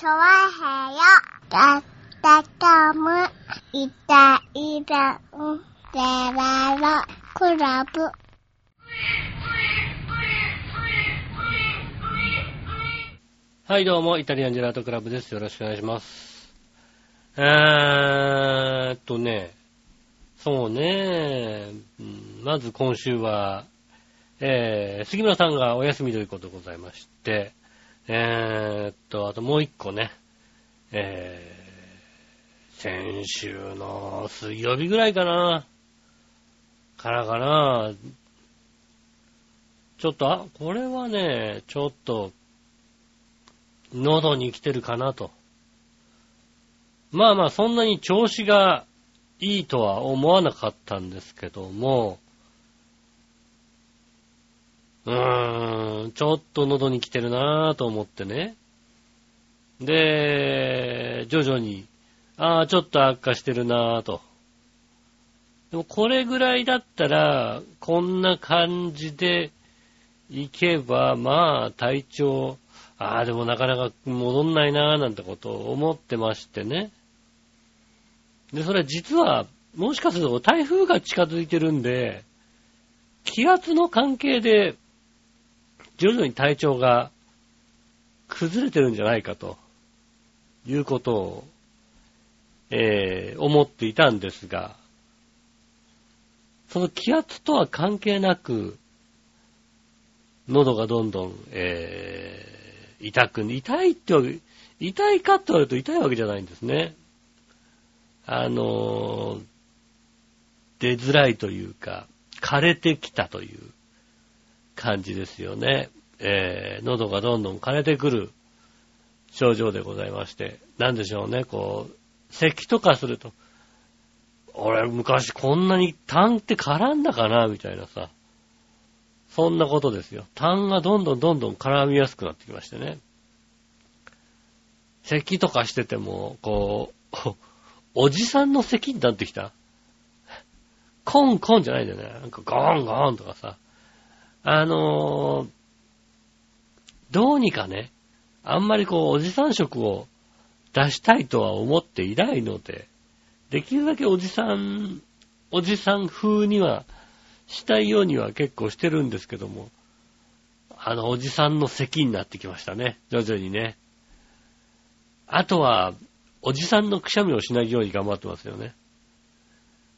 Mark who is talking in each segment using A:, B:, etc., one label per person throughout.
A: チョワヘヨだったかむいたいたんでららクラブ
B: はい、どうも、イタリアンジェラートクラブです。よろしくお願いします。えーっとね、そうね、まず今週は、えー、杉村さんがお休みということでございまして、えーっと、あともう一個ね、えー、先週の水曜日ぐらいかな、からかな、ちょっと、あ、これはね、ちょっと、喉に来てるかなと。まあまあ、そんなに調子がいいとは思わなかったんですけども、うーん、ちょっと喉に来てるなぁと思ってね。で、徐々に、ああ、ちょっと悪化してるなぁと。でもこれぐらいだったら、こんな感じでいけば、まあ、体調、ああ、でもなかなか戻んないなぁなんてことを思ってましてね。で、それは実は、もしかすると台風が近づいてるんで、気圧の関係で、徐々に体調が崩れてるんじゃないかと、いうことを、えー思っていたんですが、その気圧とは関係なく、喉がどんどん、えー痛く、痛いってわけ、痛いかって言われると痛いわけじゃないんですね。あのー出づらいというか、枯れてきたという感じですよね。えー喉がどんどん枯れてくる症状でございまして、なんでしょうね、こう、咳とかすると、俺昔こんなに痰って絡んだかなみたいなさ、そんなことですよ。痰がどんどんどんどん絡みやすくなってきましてね。咳とかしてても、こう、おじさんの咳になってきた？コンコンじゃないんだよね。なんかゴーンゴーンとかさ。あのーどうにかね、あんまりこう、おじさん色を出したいとは思っていないので、できるだけおじさん、おじさん風にはしたいようには結構してるんですけども、あの、おじさんの咳になってきましたね。徐々にね。あとは、おじさんのくしゃみをしないように頑張ってますよね。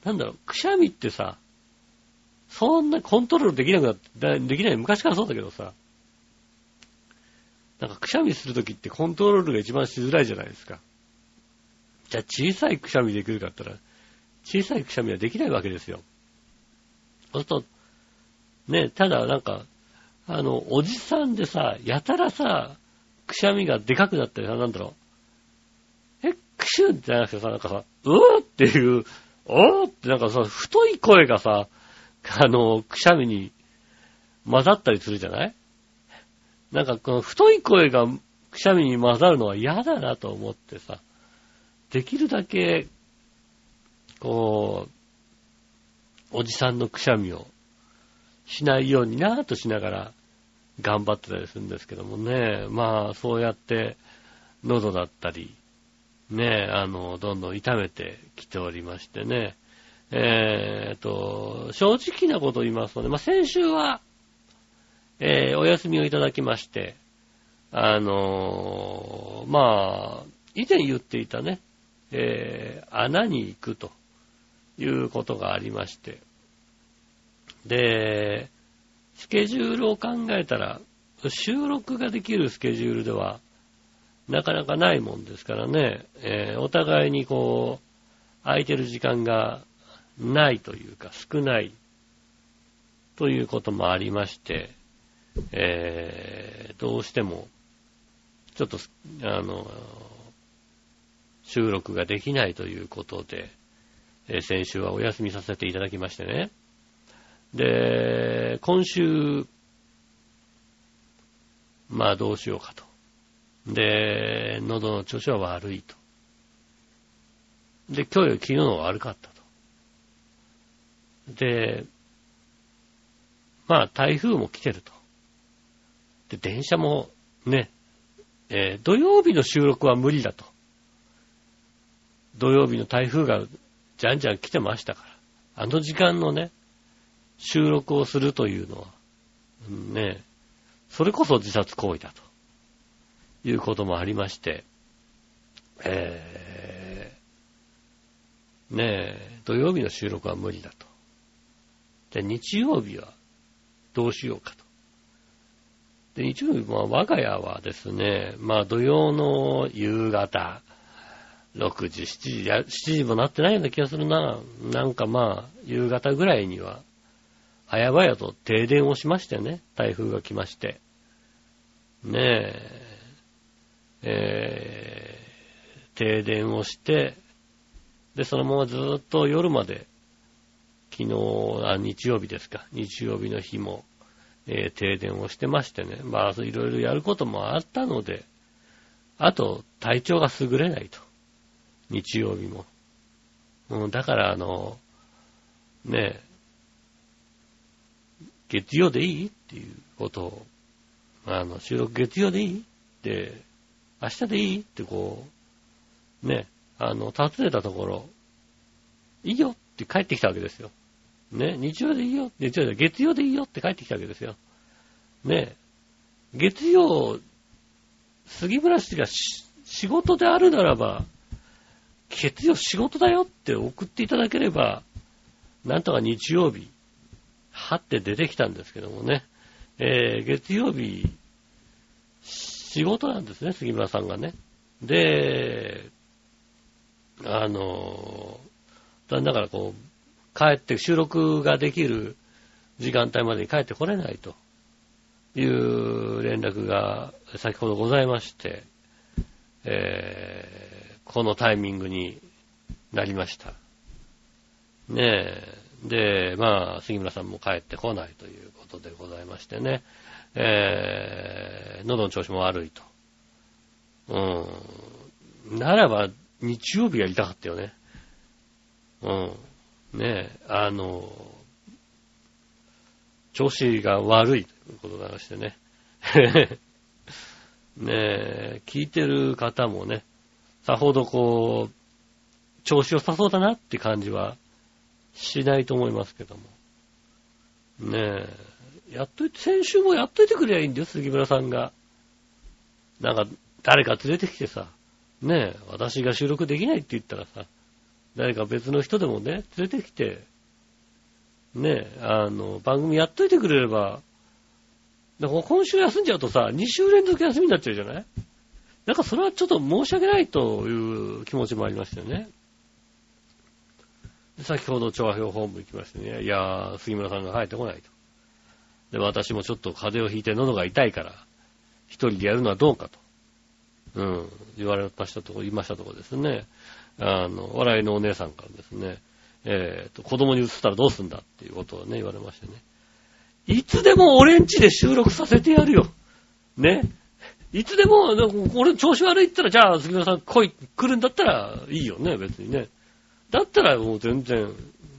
B: なんだろう、くしゃみってさ、そんなコントロールできなくなって、できない、昔からそうだけどさ、なんかくしゃみするときってコントロールが一番しづらいじゃないですか。じゃあ小さいくしゃみできるかって言ったら、小さいくしゃみはできないわけですよ。そうすると、ね、ただなんか、あの、おじさんでさ、やたらさ、くしゃみがでかくなったりさ、なんだろう。え、くしゅんじゃなくてさ、なんかさ、うーっていう、おーってなんかさ、太い声がさ、あの、くしゃみに混ざったりするじゃない？なんかこの太い声がくしゃみに混ざるのは嫌だなと思ってさ、できるだけ、こう、おじさんのくしゃみをしないようになぁとしながら頑張ってたりするんですけどもね、まあそうやって喉だったり、ね、あの、どんどん痛めてきておりましてね、えーと、正直なことを言いますとね、まあ先週は、えーお休みをいただきまして、あのーまあ、以前言っていたね、えー穴に行くということがありまして、で、スケジュールを考えたら、収録ができるスケジュールでは、なかなかないもんですからね、えーお互いにこう、空いてる時間がないというか少ないということもありまして、えーどうしても、ちょっと、あの、収録ができないということで、えー先週はお休みさせていただきましてね。で、今週、まあどうしようかと。で、喉の調子は悪いと。で、今日より昨日の方が悪かった。で、まあ台風も来てると。で、電車もね、えー土曜日の収録は無理だと。土曜日の台風がじゃんじゃん来てましたから。あの時間のね、収録をするというのは、ね、それこそ自殺行為だということもありまして、えー、ねえ、土曜日の収録は無理だと。で、日曜日はどうしようかと。で、日曜日、まあ、我が家はですね、まあ、土曜の夕方、6時、7時、7時もなってないような気がするな。なんかまあ、夕方ぐらいには、早々と停電をしましてね、台風が来まして。ねえ、えー、停電をして、で、そのままずっと夜まで、昨日、あ、日曜日ですか、日曜日の日も、えー停電をしてましてね、まあ、いろいろやることもあったので、あと、体調が優れないと。日曜日も。うん、だから、あの、ねえ、月曜でいいっていうことを、あの、収録月曜でいいって、明日でいいってこう、ね、あの、尋ねたところ、いいよって帰ってきたわけですよ。ね、日曜でいいよ、日曜で、月曜でいいよって帰ってきたわけですよ。ね、月曜、杉村氏が仕事であるならば、月曜仕事だよって送っていただければ、なんとか日曜日、はって出てきたんですけどもね。えー、月曜日、仕事なんですね、杉村さんがね。で、あの、残念ながらこう、帰って収録ができる時間帯までに帰ってこれないという連絡が先ほどございまして、えーこのタイミングになりました。ねえ。で、まあ、杉村さんも帰ってこないということでございましてね。えー、喉の調子も悪いと。うん。ならば、日曜日やりたかったよね。うん。ねえ、あの、調子が悪いということでございましてね。ねえ、聞いてる方もね、さほどこう、調子良さそうだなって感じはしないと思いますけども。ねえ、やっといて、先週もやっといてくれりゃいいんだよ、杉村さんが。なんか、誰か連れてきてさ、ねえ、私が収録できないって言ったらさ、誰か別の人でもね、連れてきて、ね、あの、番組やっといてくれれば、だから今週休んじゃうとさ、2週連続休みになっちゃうじゃない？なんかそれはちょっと申し訳ないという気持ちもありましたよね。で先ほど調和表本部行きましてね、いやー、杉村さんが帰ってこないと。で、私もちょっと風邪をひいて喉が痛いから、一人でやるのはどうかと。うん、言われましたとこ、言いましたとこですね。あの、笑いのお姉さんからですね、えっ、と、子供に移ったらどうすんだっていうことをね、言われましてね。いつでも俺ん家で収録させてやるよ。ね。いつでも、なんか俺調子悪いったら、じゃあ杉村さん来い、来るんだったらいいよね、別にね。だったらもう全然、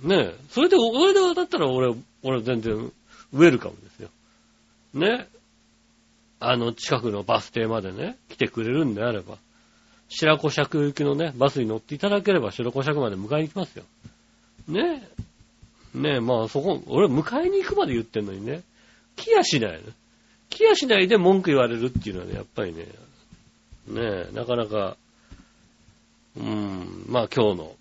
B: ね。それで、俺でだったら俺、俺全然、ウェルカムですよ。ね。あの、近くのバス停までね、来てくれるんであれば、白子尺行きのね、バスに乗っていただければ白子尺まで迎えに行きますよ。ねえ。ねえまあそこ、俺迎えに行くまで言ってんのにね、来やしない。来やしないで文句言われるっていうのはね、やっぱりね、ねえなかなか、うーん、まあ今日の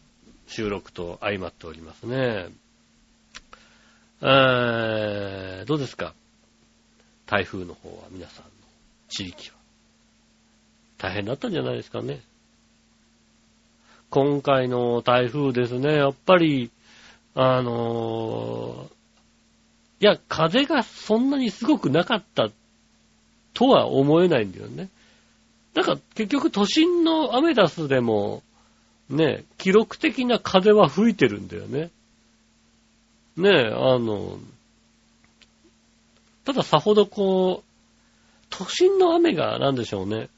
B: 収録と相まっておりますね。えー、どうですか？台風の方は皆さんの地域は。大変だったんじゃないですかね。今回の台風ですね、やっぱり、あのーいや、風がそんなにすごくなかったとは思えないんだよね。だから結局都心のアメダスでも、ね、記録的な風は吹いてるんだよね。ねあの、たださほどこう、都心の雨がなんでしょうね。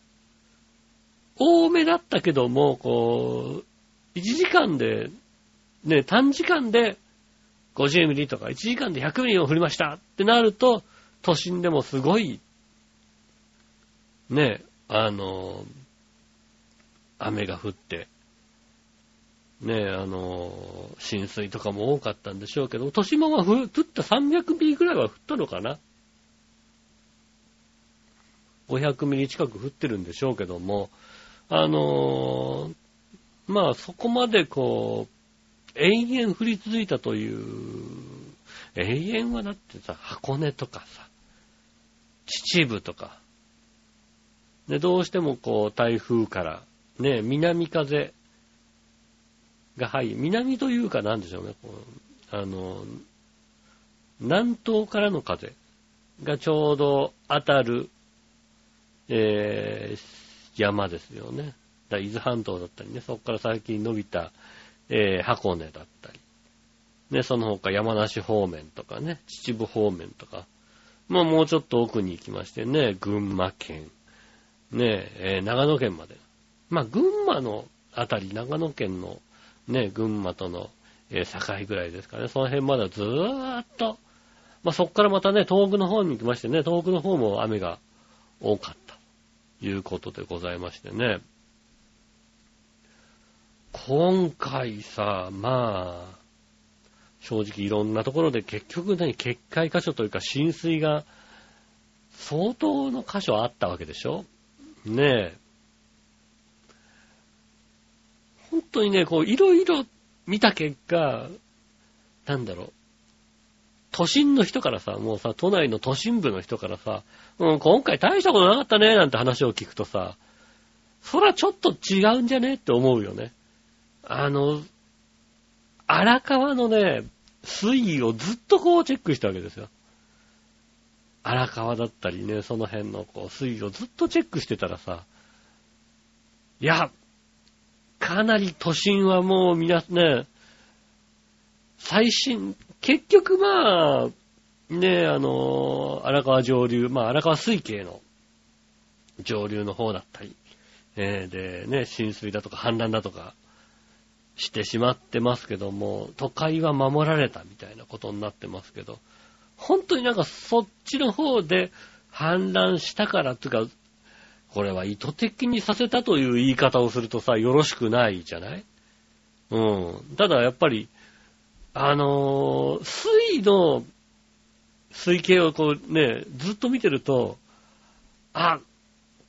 B: 多めだったけども、こう、1時間で、ね、短時間で50ミリとか1時間で100ミリを降りましたってなると、都心でもすごい、ね、あの、雨が降って、ねあの、浸水とかも多かったんでしょうけど、豊島は降った300ミリぐらいは降ったのかな ?500 ミリ近く降ってるんでしょうけども、あのまあそこまでこう、延々降り続いたという、永遠はだってさ、箱根とかさ、秩父とか、で、どうしてもこう、台風から、ね、南風が入る。南というかなんでしょうね、こうあの、南東からの風がちょうど当たる、えー、山ですよね。だ伊豆半島だったりね、そこから最近伸びた、えー、箱根だったり、ね、その他山梨方面とかね、秩父方面とか、まあもうちょっと奥に行きましてね、群馬県、ね、えー、長野県まで。まあ群馬のあたり、長野県のね、群馬との、えー、境ぐらいですかね、その辺までずーっと、まあそこからまたね、東北の方に行きましてね、東北の方も雨が多かった。いうことでございましてね。今回さ、まあ、正直いろんなところで結局何、決壊箇所というか浸水が相当の箇所あったわけでしょ？ねえ。本当にね、こう、いろいろ見た結果、なんだろう。都心の人からさ、もうさ、都内の都心部の人からさ、うん、今回大したことなかったね、なんて話を聞くとさ、そらちょっと違うんじゃねって思うよね。あの、荒川のね、水位をずっとこうチェックしたわけですよ。荒川だったりね、その辺のこう水位をずっとチェックしてたらさ、いや、かなり都心はもう皆ね、最新、結局まあ、ねえ、あの、荒川上流、まあ荒川水系の上流の方だったり、えー、でね、浸水だとか氾濫だとか、してしまってますけども、都会は守られたみたいなことになってますけど、本当になんかそっちの方で氾濫したからっていうか、これは意図的にさせたという言い方をするとさ、よろしくないじゃない？うん。ただやっぱり、あのー、水の水系をこうね、ずっと見てると、あ、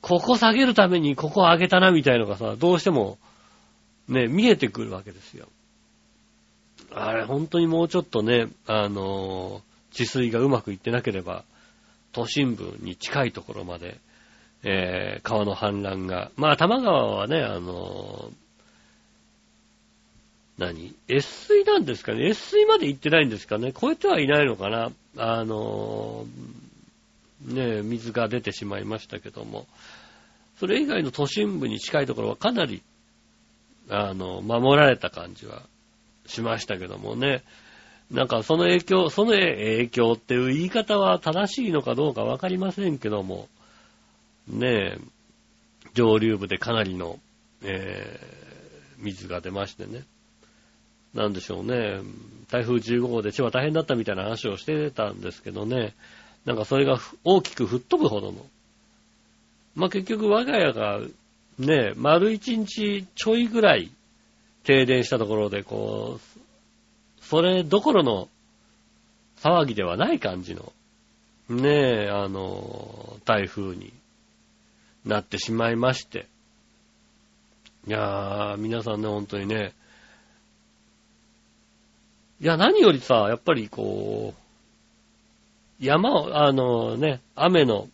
B: ここ下げるためにここ上げたなみたいのがさ、どうしてもね、見えてくるわけですよ。あれ、本当にもうちょっとね、あのー、治水がうまくいってなければ、都心部に近いところまで、えー、川の氾濫が、まあ、玉川はね、あのー、何？越水なんですかね？越水まで行ってないんですかね？超えてはいないのかな？あの、ね、水が出てしまいましたけども、それ以外の都心部に近いところはかなりあの、守られた感じはしましたけどもね。なんかその影響、その影響っていう言い方は正しいのかどうかわかりませんけども、ね、上流部でかなりの、えー、水が出ましてね。なんでしょうね。台風15号で千葉大変だったみたいな話をしてたんですけどね。なんかそれが大きく吹っ飛ぶほどの。まあ、結局我が家がね、丸一日ちょいぐらい停電したところで、こう、それどころの騒ぎではない感じの、ねえ、あの、台風になってしまいまして。いやー、皆さんね、本当にね、いや、何よりさ、やっぱりこう、山を、あのね、雨の、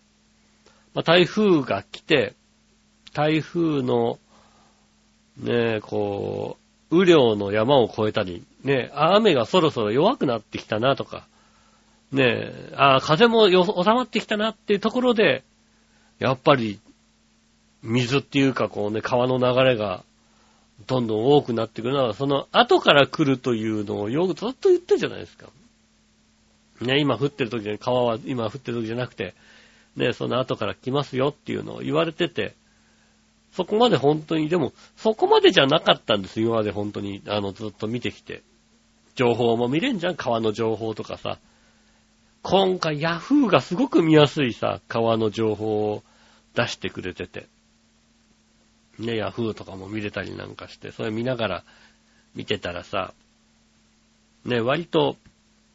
B: まあ、台風が来て、台風の、ね、こう、雨量の山を越えたり、ね、雨がそろそろ弱くなってきたなとか、ね、あ風も収まってきたなっていうところで、やっぱり、水っていうかこうね、川の流れが、どんどん多くなってくるのは、その後から来るというのをよくずっと言ってるじゃないですか。ね、今降ってる時に、川は今降ってる時じゃなくて、ね、その後から来ますよっていうのを言われてて、そこまで本当に、でも、そこまでじゃなかったんです、今まで本当に、あの、ずっと見てきて。情報も見れんじゃん、川の情報とかさ。今回、ヤフーがすごく見やすいさ、川の情報を出してくれてて。ね、ヤフーとかも見れたりなんかして、それ見ながら見てたらさ、ね、割と、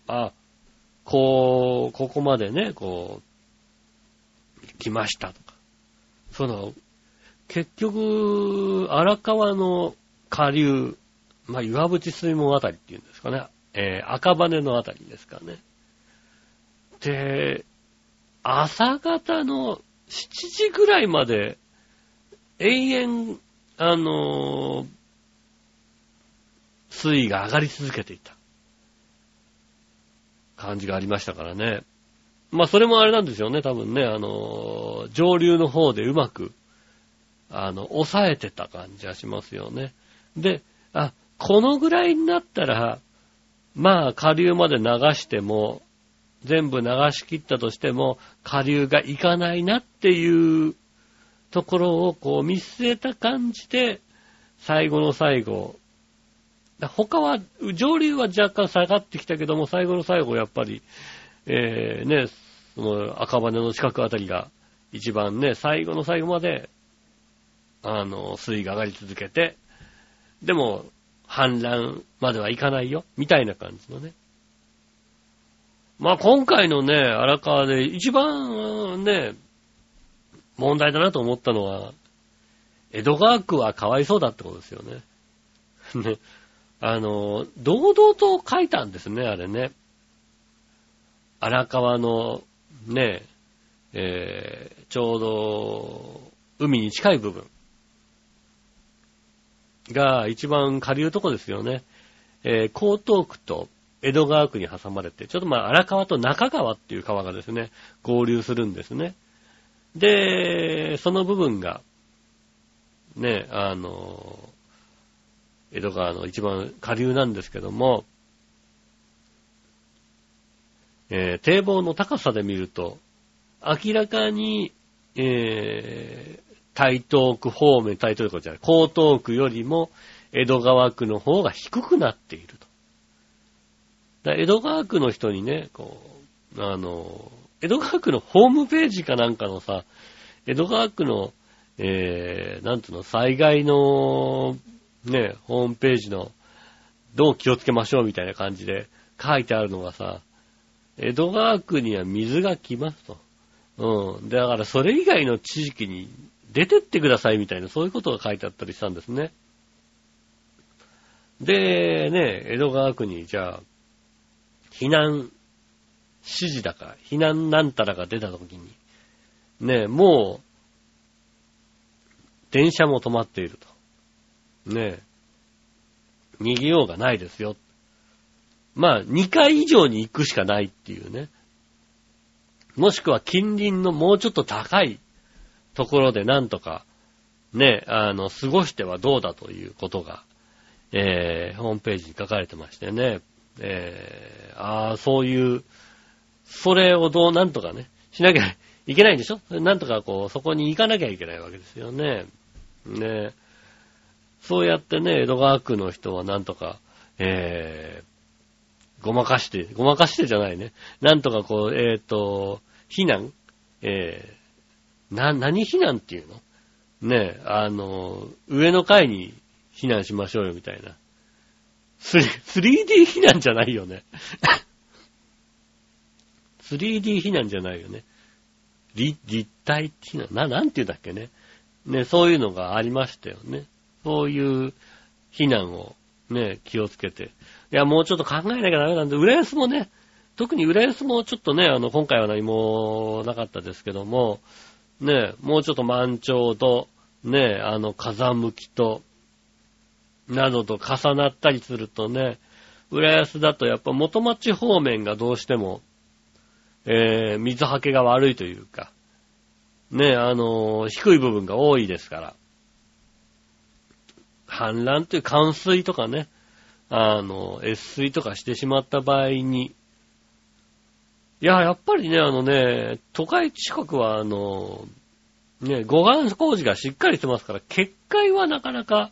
B: あ、こう、ここまでね、こう、来ましたとか。その、結局、荒川の下流、まあ、岩淵水門あたりっていうんですかね。えー、赤羽のあたりですかね。で、朝方の7時ぐらいまで、永遠、あのー、水位が上がり続けていた。感じがありましたからね。まあ、それもあれなんですよね、多分ね、あのー、上流の方でうまく、あの、抑えてた感じはしますよね。で、あ、このぐらいになったら、まあ、下流まで流しても、全部流し切ったとしても、下流がいかないなっていうところをこう見据えた感じで、最後の最後、他は、上流は若干下がってきたけども、最後の最後やっぱり、えー、ね、その赤羽の近くあたりが一番ね、最後の最後まで、あの、水位が上がり続けて、でも、氾濫まではいかないよ、みたいな感じのね。まあ今回のね、荒川で一番ね、問題だなと思ったのは、江戸川区はかわいそうだってことですよね。ね。あの、堂々と書いたんですね、あれね。荒川のね、えー、ちょうど海に近い部分が一番下流とこですよね。えー、江東区と江戸川区に挟まれて、ちょっとまあ荒川と中川っていう川がですね、合流するんですね。で、その部分が、ね、あの、江戸川の一番下流なんですけども、えー、堤防の高さで見ると、明らかに、えー、台東区方面、台東区じゃない、江東区よりも江戸川区の方が低くなっていると。江戸川区の人にね、こう、あの、江戸川区のホームページかなんかのさ、江戸川区の、えー、なんていうの、災害の、ね、ホームページの、どう気をつけましょうみたいな感じで書いてあるのがさ、江戸川区には水が来ますと。うん。だからそれ以外の地域に出てってくださいみたいな、そういうことが書いてあったりしたんですね。で、ね、江戸川区に、じゃあ、避難指示だか、避難なんたらが出た時に、ね、もう、電車も止まっていると。ね、逃げようがないですよ。まあ、2回以上に行くしかないっていうね。もしくは近隣のもうちょっと高いところでなんとか、ね、あの、過ごしてはどうだということが、えー、ホームページに書かれてましてね。えー、ああ、そういう、それをどうなんとかね、しなきゃいけないんでしょ？なんとかこう、そこに行かなきゃいけないわけですよね。ねそうやってね、江戸川区の人はなんとか、えー、ごまかして、ごまかしてじゃないね。なんとかこう、えっ、ー、と、避難？えー、な、何避難っていうの？ねあの、上の階に避難しましょうよみたいな。3D 避難じゃないよね。3D 避難じゃないよね。立、立体避難。な、なんて言うんだっけね。ね、そういうのがありましたよね。そういう避難をね、気をつけて。いや、もうちょっと考えなきゃダメなんで、浦安もね、特に浦安もちょっとね、あの、今回は何もなかったですけども、ね、もうちょっと満潮と、ね、あの、風向きと、などと重なったりするとね、浦安だとやっぱ元町方面がどうしても、えー、水はけが悪いというか、ね、あのー、低い部分が多いですから、氾濫という冠水とかね、あの、越水とかしてしまった場合に、いや、やっぱりね、あのね、都会近くは、あの、ね、護岸工事がしっかりしてますから、決壊はなかなか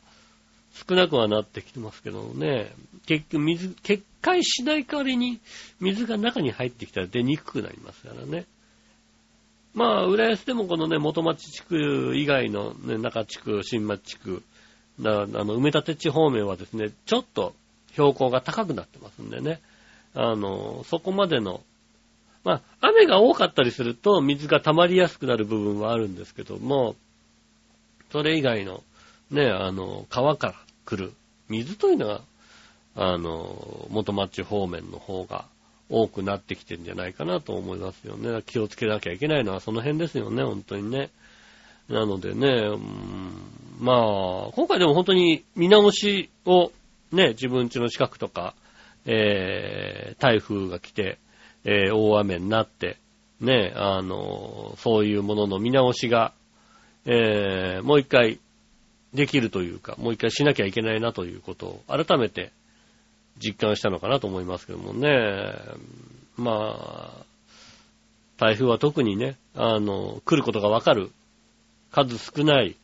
B: 少なくはなってきてますけどね。結局水、決壊しない代わりに水が中に入ってきたら出にくくなりますからね。まあ、浦安でもこのね、元町地区以外のね、中地区、新町地区、なあの、埋め立て地方面はですね、ちょっと標高が高くなってますんでね、あの、そこまでの、まあ、雨が多かったりすると水が溜まりやすくなる部分はあるんですけども、それ以外の、ね、あの、川から来る水というのは、あの、元町方面の方が多くなってきてるんじゃないかなと思いますよね。気をつけなきゃいけないのはその辺ですよね、本当にね。なのでね、うん、まあ、今回でも本当に見直しをね、自分家の近くとか、えー、台風が来て、えー、大雨になって、ね、あの、そういうものの見直しが、えー、もう一回できるというか、もう一回しなきゃいけないなということを改めて実感したのかなと思いますけどもね。まあ、台風は特にね、あの、来ることがわかる数少ない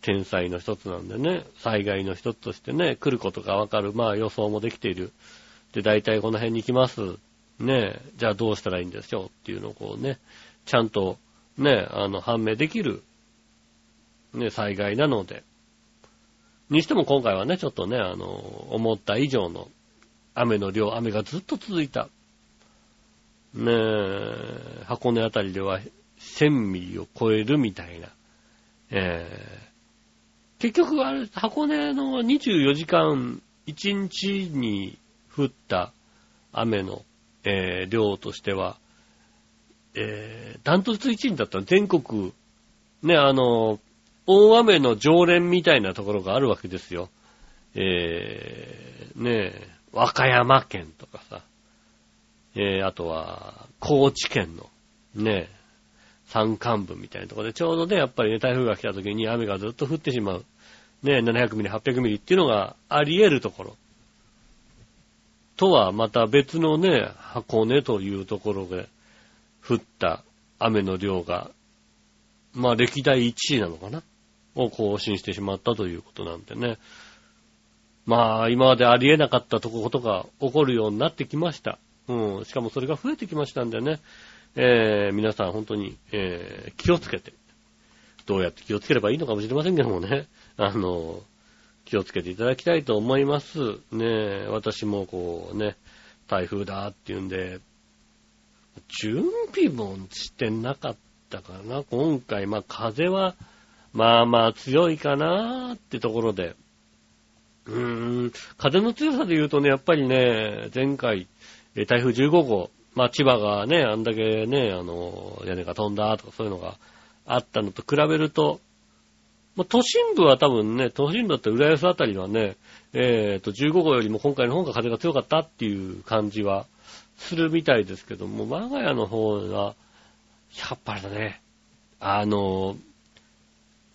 B: 天災の一つなんでね、災害の一つとしてね、来ることがわかる、まあ予想もできている。で、大体この辺に来ます。ね、じゃあどうしたらいいんでしょうっていうのをこうね、ちゃんとね、あの、判明できる、ね、災害なので、にしても今回はね、ちょっとね、あの、思った以上の雨の量、雨がずっと続いた。ねえ、箱根あたりでは1000ミリを超えるみたいな。えー、結局あれ、箱根の24時間1日に降った雨の、えー、量としては、えー、ダントツ1位だった全国、ね、あの、大雨の常連みたいなところがあるわけですよ。えー、ねえ、和歌山県とかさ、えー、あとは、高知県の、ねえ、山間部みたいなところで、ちょうどね、やっぱりね、台風が来た時に雨がずっと降ってしまう。ねえ、700ミリ、800ミリっていうのがあり得るところ。とは、また別のね、箱根というところで降った雨の量が、まあ歴代1位なのかなを更新してしまったということなんでね。まあ、今までありえなかったとことが起こるようになってきました。うん。しかもそれが増えてきましたんでね。えー、皆さん本当に、えー、気をつけて。どうやって気をつければいいのかもしれませんけどもね。あの、気をつけていただきたいと思います。ね私もこうね、台風だっていうんで、準備もしてなかったかな。今回、まあ風は、まあまあ強いかなーってところで。うーん、風の強さで言うとね、やっぱりね、前回、台風15号、まあ千葉がね、あんだけね、あの、屋根が飛んだとかそういうのがあったのと比べると、まあ、都心部は多分ね、都心部だったら浦安あたりはね、えっ、ー、と、15号よりも今回の方が風が強かったっていう感じはするみたいですけども、我が家の方は、やっぱりだね、あの、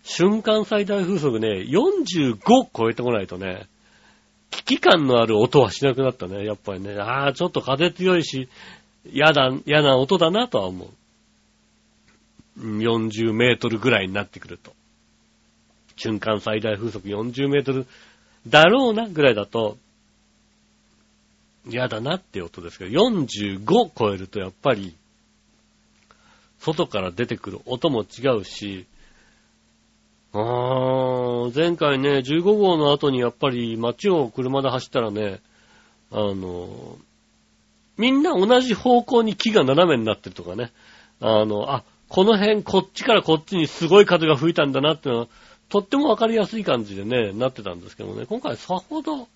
B: 瞬間最大風速ね、45超えてこないとね、危機感のある音はしなくなったね。やっぱりね、ああ、ちょっと風強いし、嫌だ、嫌な音だなとは思う。40メートルぐらいになってくると。瞬間最大風速40メートルだろうなぐらいだと、嫌だなって音ですけど、45超えるとやっぱり、外から出てくる音も違うし、あー、前回ね、15号の後にやっぱり街を車で走ったらね、あの、みんな同じ方向に木が斜めになってるとかね、あの、あ、この辺、こっちからこっちにすごい風が吹いたんだなってのは、とってもわかりやすい感じでね、なってたんですけどね、今回さほど、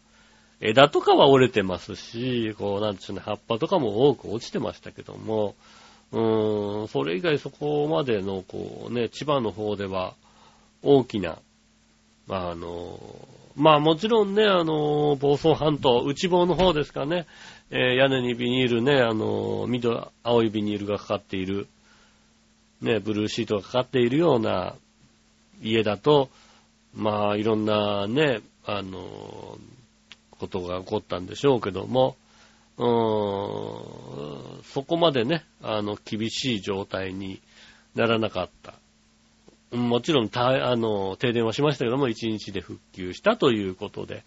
B: 枝とかは折れてますし、こう、なんでしょうね、葉っぱとかも多く落ちてましたけども、うーん、それ以外そこまでの、こうね、千葉の方では、大きな、あの、まあもちろんね、あの、房総半島、内房の方ですかね、えー、屋根にビニールね、あの、緑、青いビニールがかかっている、ね、ブルーシートがかかっているような家だと、まあいろんなね、あの、ことが起こったんでしょうけども、うーん、そこまでね、あの、厳しい状態にならなかった。もちろん、た、あの、停電はしましたけども、1日で復旧したということで、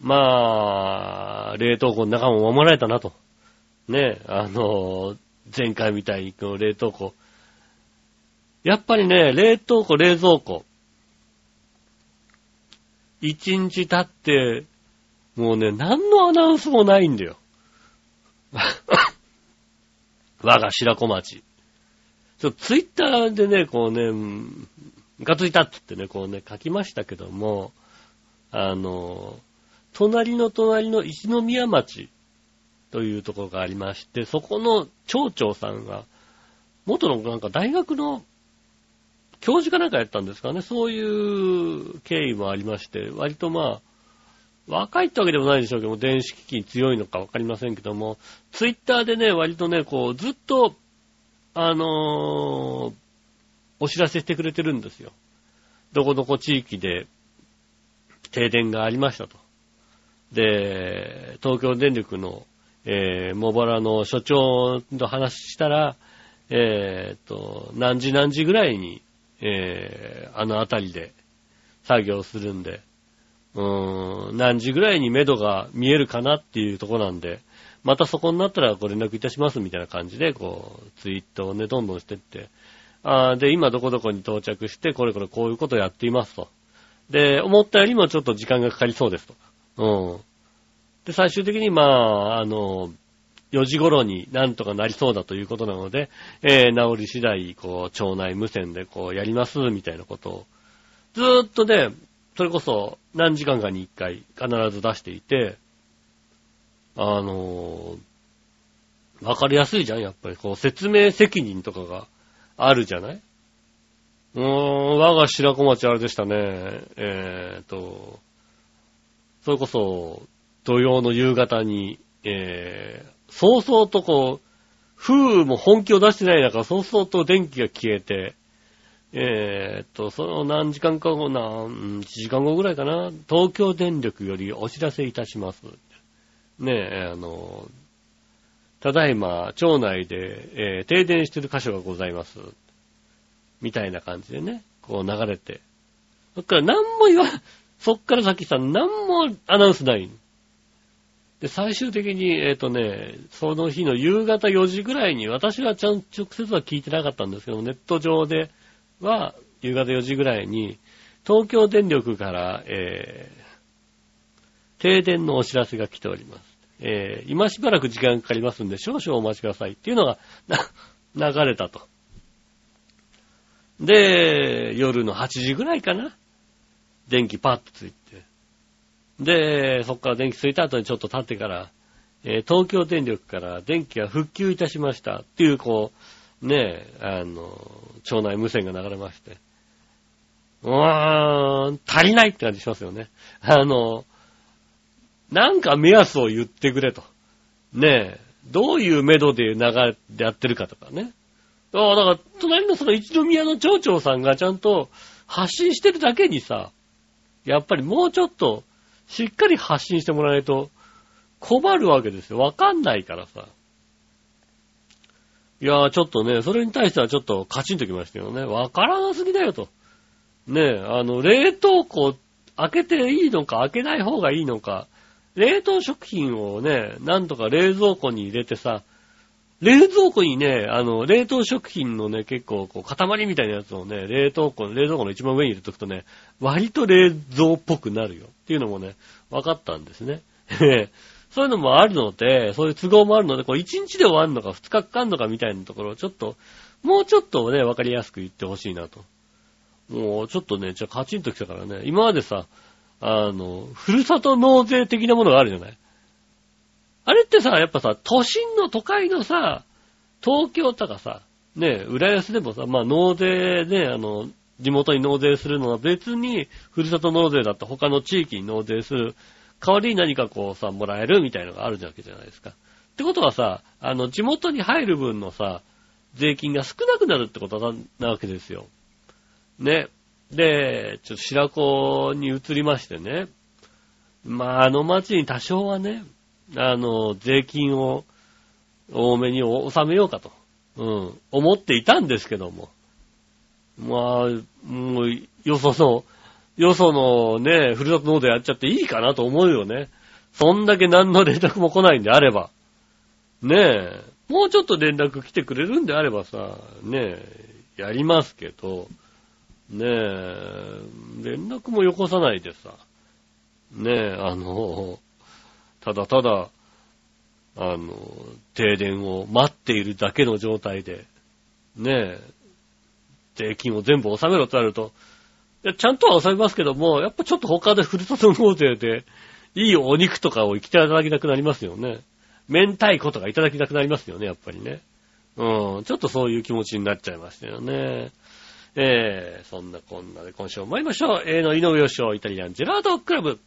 B: まあ、冷凍庫の中も守られたなと。ね、あの、前回みたいにこの冷凍庫、やっぱりね、冷凍庫、冷蔵庫。一日経って、もうね、何のアナウンスもないんだよ。我が白子町。ちょツイッターでね、こうね、ガツイタってってね、こうね、書きましたけども、あの、隣の隣の石宮町というところがありまして、そこの町長さんが、元のなんか大学の教授かなんかやったんですかね、そういう経緯もありまして、割とまあ、若いってわけでもないでしょうけども、電子機器に強いのかわかりませんけども、ツイッターでね、割とね、こう、ずっと、あのー、お知らせしてくれてるんですよ。どこどこ地域で停電がありましたと。で、東京電力の、えー、茂原の所長と話したら、えー、と、何時何時ぐらいに、えー、あの辺りで作業するんで、うーん、何時ぐらいに目処が見えるかなっていうとこなんで、またそこになったらご連絡いたしますみたいな感じで、こう、ツイートをね、どんどんしてって、あで、今どこどこに到着して、これこれこういうことをやっていますと。で、思ったよりもちょっと時間がかかりそうですと。うん。で、最終的に、まあ、あの、4時頃になんとかなりそうだということなので、えー、治り次第、こう、町内無線でこう、やります、みたいなことを、ずーっとね、それこそ何時間かに1回必ず出していて、あのー、わかりやすいじゃん、やっぱり。こう、説明責任とかがあるじゃない？うーん、我が白子町あれでしたね。えーと、それこそ、土曜の夕方に、えー、そうそうとこう、風も本気を出してない中、そうそうと電気が消えて、えー、と、その何時間か後な、1時間後ぐらいかな、東京電力よりお知らせいたします。ねえ、あの、ただいま、町内で、えー、停電してる箇所がございます。みたいな感じでね、こう流れて。そっから何も言わ、そっから先さ、何もアナウンスない。で、最終的に、えっ、ー、とね、その日の夕方4時ぐらいに、私はちゃんと直接は聞いてなかったんですけどネット上では、夕方4時ぐらいに、東京電力から、えー、停電のお知らせが来ております。えー、今しばらく時間かかりますんで、少々お待ちくださいっていうのが、な 流れたと。で、夜の8時ぐらいかな。電気パッとついて。で、そこから電気ついた後にちょっと経ってから、えー、東京電力から電気が復旧いたしましたっていう、こう、ねえ、あの、町内無線が流れまして。うーん、足りないって感じしますよね。あの、なんか目安を言ってくれと。ねえ、どういうメドで流れてやってるかとかね。ああ、だから、隣のその一宮の町長さんがちゃんと発信してるだけにさ、やっぱりもうちょっと、しっかり発信してもらわないと困るわけですよ。わかんないからさ。いやー、ちょっとね、それに対してはちょっとカチンときましたよね。わからなすぎだよと。ねえ、あの、冷凍庫開けていいのか開けない方がいいのか、冷凍食品をね、なんとか冷蔵庫に入れてさ、冷蔵庫にね、あの、冷凍食品のね、結構、こう、塊みたいなやつをね、冷凍庫、冷蔵庫の一番上に入れとくとね、割と冷蔵っぽくなるよっていうのもね、分かったんですね。そういうのもあるので、そういう都合もあるので、こう、1日で終わるのか2日かかんのかみたいなところをちょっと、もうちょっとね、分かりやすく言ってほしいなと。もう、ちょっとね、じゃカチンときたからね、今までさ、あの、ふるさと納税的なものがあるじゃない？あれってさ、やっぱさ、都心の都会のさ、東京とかさ、ね、浦安でもさ、まあ納税ね、あの、地元に納税するのは別に、ふるさと納税だった他の地域に納税する、代わりに何かこうさ、もらえるみたいのがあるわけじゃないですか。ってことはさ、あの、地元に入る分のさ、税金が少なくなるってことなわけですよ。ね。で、ちょっと白子に移りましてね。まあ、あの町に多少はね、あの、税金を多めに納めようかと、うん、思っていたんですけども。まあ、もう、よその、よそのね、ふるさと納税やっちゃっていいかなと思うよね。そんだけ何の連絡も来ないんであれば。ねえ、もうちょっと連絡来てくれるんであればさ、ねえ、やりますけど、ねえ、連絡もよこさないでさ、ねえ、あの、ただただ、あの、停電を待っているだけの状態で、ねえ、税金を全部納めろとなると、いやちゃんとは納めますけども、やっぱちょっと他でふるさと納税で、いいお肉とかを生きていただきたくなりますよね。明太子とかいただきたくなりますよね、やっぱりね。うん、ちょっとそういう気持ちになっちゃいましたよね。えー、そんなこんなで今週も参りましょう。A の井上義雄イタリアンジェラートクラブ。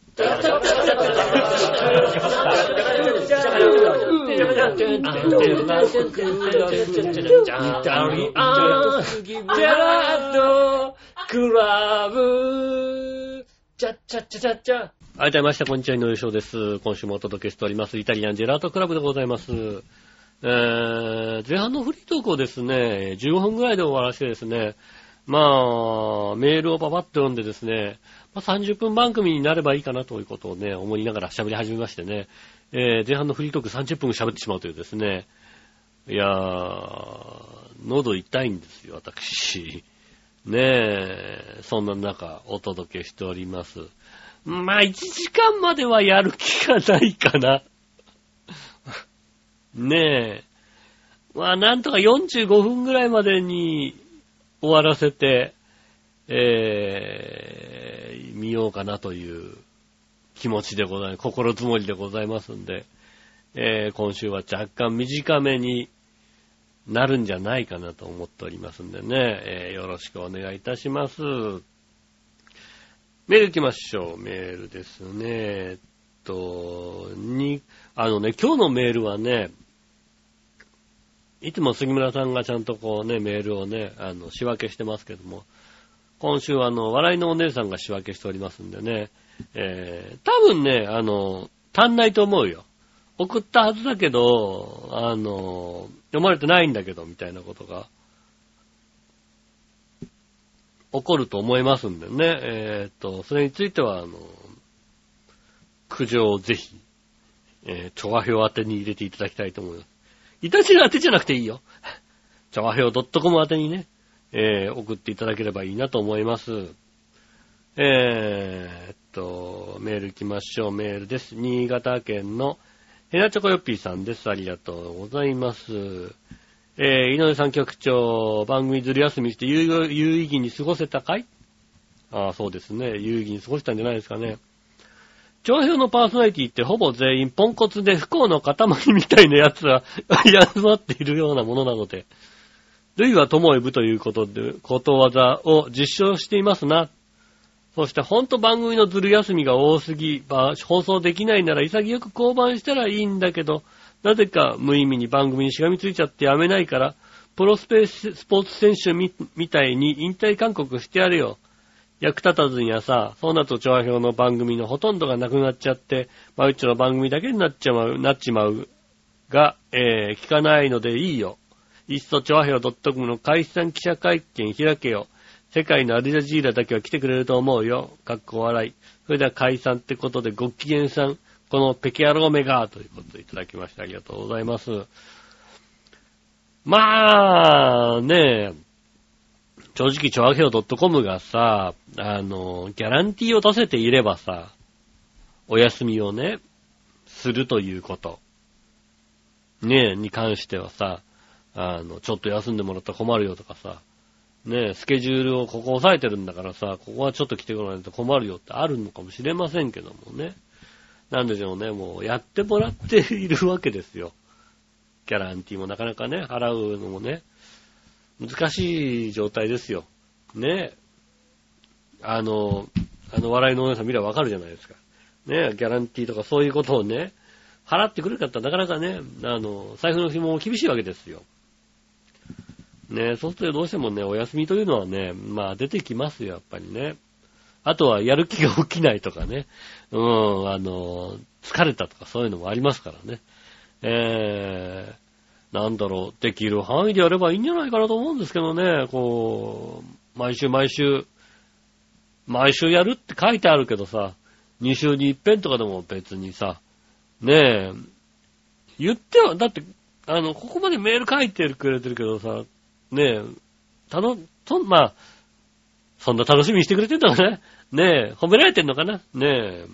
B: 改めまして、こんにちは、井上翔です。今週もお届けしております、イタリアンジェラートクラブでございます。えー、前半のフリートークをですね、15分ぐらいで終わらせてですね、まあ、メールをパパッと読んでですね、まあ、30分番組になればいいかなということをね、思いながら喋り始めましてね、えー、前半のフリートーク30分喋ってしまうというですね、いやー、喉痛いんですよ、私。ねえ、そんな中、お届けしております。まあ、1時間まではやる気がないかな。ねえ。まあ、なんとか45分ぐらいまでに終わらせて、えー、見ようかなという気持ちでございます。心積もりでございますんで、えー、今週は若干短めになるんじゃないかなと思っておりますんでね、えー、よろしくお願いいたします。メール行きましょう。メールですね。えっと、に、あのね、今日のメールはね、いつも杉村さんがちゃんとこうね、メールをね、あの、仕分けしてますけども、今週はあの、笑いのお姉さんが仕分けしておりますんでね、えー、多分ね、あの、足んないと思うよ。送ったはずだけど、あの、読まれてないんだけど、みたいなことが、起こると思いますんでね。えーっと、それについては、あの、苦情をぜひ、えー、調和表宛てに入れていただきたいと思います。いたちら宛てじゃなくていいよ。調和表 .com 宛てにね、えー、送っていただければいいなと思います。えーっと、メール行きましょう。メールです。新潟県のヘナチョコヨッピーさんです。ありがとうございます。えー、井上さん局長、番組ずる休みして有有意義に過ごせたかい？ああ、そうですね。有意義に過ごしたんじゃないですかね。長編のパーソナリティってほぼ全員ポンコツで不幸の塊みたいなやつが集まっているようなものなので、類は友へ部ということで、ことわざを実証していますな。そしてほんと番組のずる休みが多すぎ、放送できないなら潔く降板したらいいんだけど、なぜか無意味に番組にしがみついちゃってやめないから、プロスペーススポーツ選手みみたいに引退勧告してやれよ。役立たずにはさ、そうなると調和表の番組のほとんどがなくなっちゃって、まあうちの番組だけになっちゃう、なっちまうが、えー、聞かないのでいいよ。いっそ調和表 .com の解散記者会見開けよ。世界のアルジャジーラだけは来てくれると思うよ。かっこ笑い。それでは解散ってことでご機嫌さん、このペケアローメガーということでいただきましてありがとうございます。まあ、ねえ、正直、調和表 .com がさ、あの、ギャランティーを出せていればさ、お休みをね、するということ。ねえ、に関してはさ、あの、ちょっと休んでもらったら困るよとかさ、ねえ、スケジュールをここ押さえてるんだからさ、ここはちょっと来てこないと困るよってあるのかもしれませんけどもね。なんでしょうね、もうやってもらっているわけですよ。ギャランティーもなかなかね、払うのもね、難しい状態ですよ。ねあの、あの笑いのお姉さん見ればわかるじゃないですか。ねギャランティーとかそういうことをね、払ってくれるかったらなかなかね、あの、財布の紐も厳しいわけですよ。ねそうするとどうしてもね、お休みというのはね、まあ出てきますよ、やっぱりね。あとはやる気が起きないとかね。うん、あの、疲れたとかそういうのもありますからね。えー、なんだろう、できる範囲でやればいいんじゃないかなと思うんですけどね、こう、毎週毎週、毎週やるって書いてあるけどさ、2週に一遍とかでも別にさ、ねえ、言っては、だって、あの、ここまでメール書いてくれてるけどさ、ねえ、たの、と、まあ、そんな楽しみにしてくれてんだかね。ねえ、褒められてんのかな？ねえ。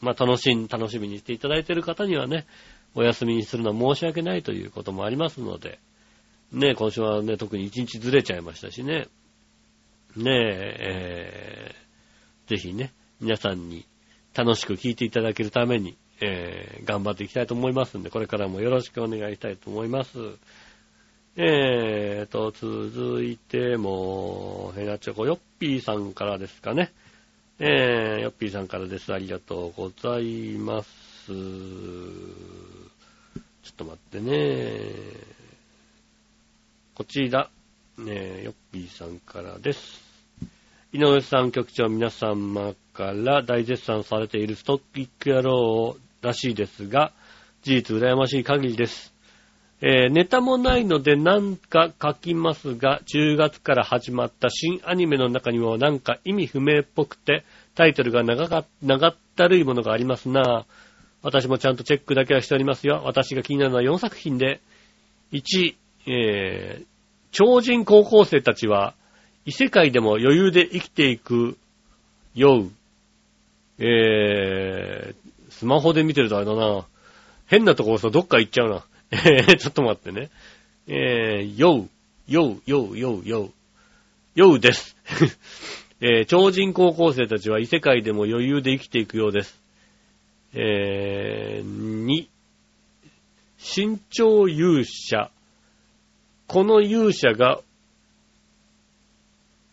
B: まあ、楽しん、楽しみにしていただいてる方にはね、お休みにするのは申し訳ないということもありますので、ね、今週はね、特に一日ずれちゃいましたしね。ねえ、えー、ぜひね、皆さんに楽しく聞いていただけるために、えー、頑張っていきたいと思いますんで、これからもよろしくお願いしたいと思います。えーと、続いても、ヘナチョコヨッピーさんからですかね。えー、ヨッピーさんからです。ありがとうございます。ちょっと待ってね。こちら、ね、ヨッピーさんからです。井上さん局長皆様から大絶賛されているストッキック野郎らしいですが、事実羨ましい限りです。えー、ネタもないので何か書きますが、10月から始まった新アニメの中にもなんか意味不明っぽくて、タイトルが長か、長ったるいものがありますなぁ私もちゃんとチェックだけはしておりますよ。私が気になるのは4作品で、1、えー、超人高校生たちは、異世界でも余裕で生きていく、よう。えー、スマホで見てるとあれだな。変なところさ、どっか行っちゃうな。えー、ちょっと待ってね。えー、よう、よう、よう、よう、よう。ようです。えー、超人高校生たちは異世界でも余裕で生きていくようです。えー、2、身長勇者。この勇者が、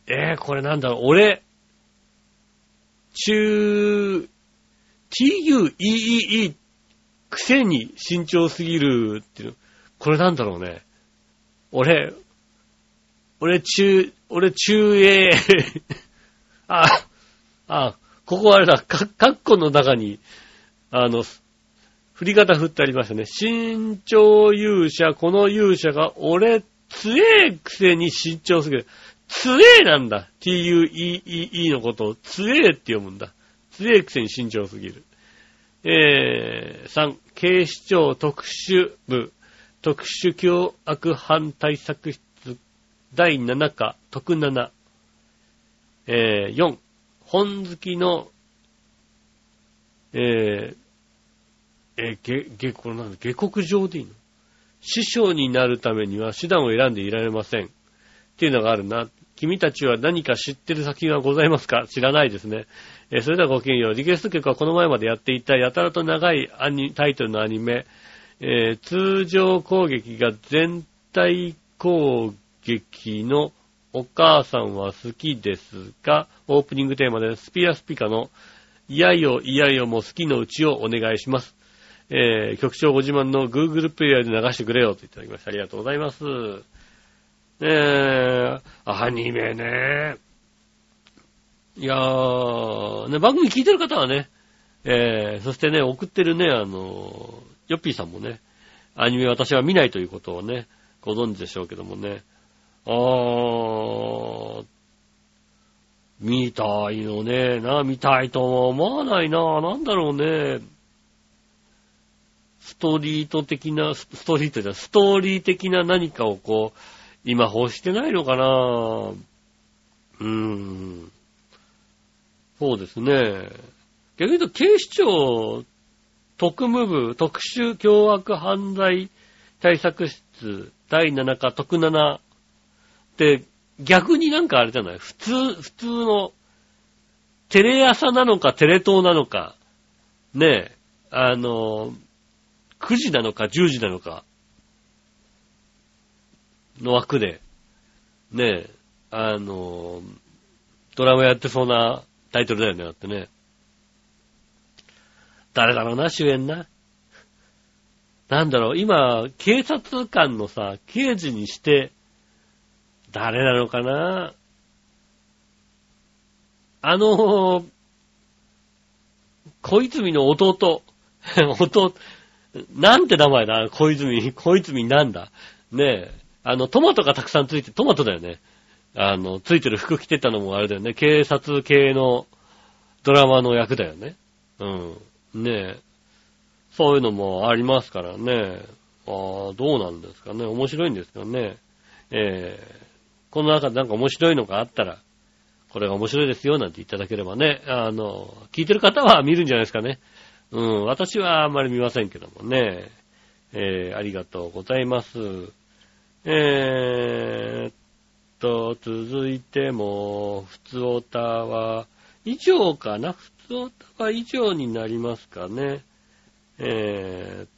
B: えー、これなんだろう、俺、中、TUEEE くせに慎重すぎるっていう。これなんだろうね。俺、俺中、俺中英 あ、あ、ここあれだ、か、カッコの中に、あの、振り方振ってありましたね。身長勇者、この勇者が、俺、強えくせに身長すぎる。強えなんだ。t-u-e-e-e のことを強えって読むんだ。強えくせに身長すぎる。えー、3、警視庁特殊部、特殊凶悪犯対策室第7課特7。えー、4、本好きの、えー、えー、げ、げ、これなんだ、下克上でいいの？師匠になるためには手段を選んでいられません。っていうのがあるな。君たちは何か知ってる先がございますか？知らないですね。えー、それではごきげんよう。リクエスト曲はこの前までやっていたやたらと長いアニタイトルのアニメ、えー、通常攻撃が全体攻撃のお母さんは好きですが、オープニングテーマでスピアスピカのいやいよいやいよも好きのうちをお願いします。えー、局長ご自慢の Google プレイヤーで流してくれよといただきました。ありがとうございます。えー、アニメね。いやー、ね、番組聞いてる方はね、えー、そしてね、送ってるね、あの、ヨッピーさんもね、アニメ私は見ないということをね、ご存知でしょうけどもね、あー、見たいのね、な、見たいとは思わないな、なんだろうね。ストリート的な、ストリートじゃ、ストーリー的な何かをこう、今欲してないのかなうーん。そうですね。逆に言うと、警視庁特務部特殊凶悪犯罪対策室第7課特7って逆になんかあれじゃない？普通、普通のテレ朝なのかテレ東なのか、ねえ、あの、9時なのか10時なのかの枠で、ねえ、あの、ドラマやってそうなタイトルだよね、だってね。誰だろうな、主演な。なんだろう、今、警察官のさ、刑事にして、誰なのかな？あの、小泉の弟。弟、なんて名前だ？小泉、小泉なんだ？ねえ。あの、トマトがたくさんついて、トマトだよね。あの、ついてる服着てたのもあれだよね。警察系のドラマの役だよね。うん。ねえ。そういうのもありますからね。ああ、どうなんですかね。面白いんですかね。えー、この中でなんか面白いのがあったら、これが面白いですよなんていただければね、あの、聞いてる方は見るんじゃないですかね。うん、私はあんまり見ませんけどもね。えー、ありがとうございます。えー、っと、続いても、ふつおたは、以上かな？ふつおたは以上になりますかね。えー、っ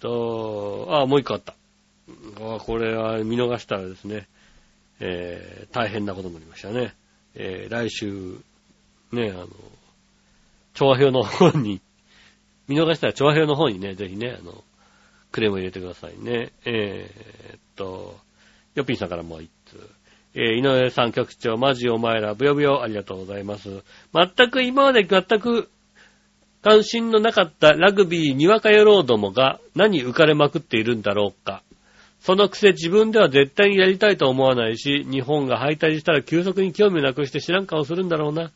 B: と、あ、もう一個あった。これは見逃したらですね、えー、大変なことになりましたね。えー、来週、ね、あの、調和表の方に、見逃したら調和表の方にね、ぜひね、あの、クレームを入れてくださいね。えー、っと、ヨピーさんからもう一通。えー、井上さん局長、マジお前ら、ブヨブヨ、ありがとうございます。全く今まで全く関心のなかったラグビーにわか野郎どもが何浮かれまくっているんだろうか。そのくせ自分では絶対にやりたいと思わないし、日本が敗退したら急速に興味をなくして知らん顔するんだろうな。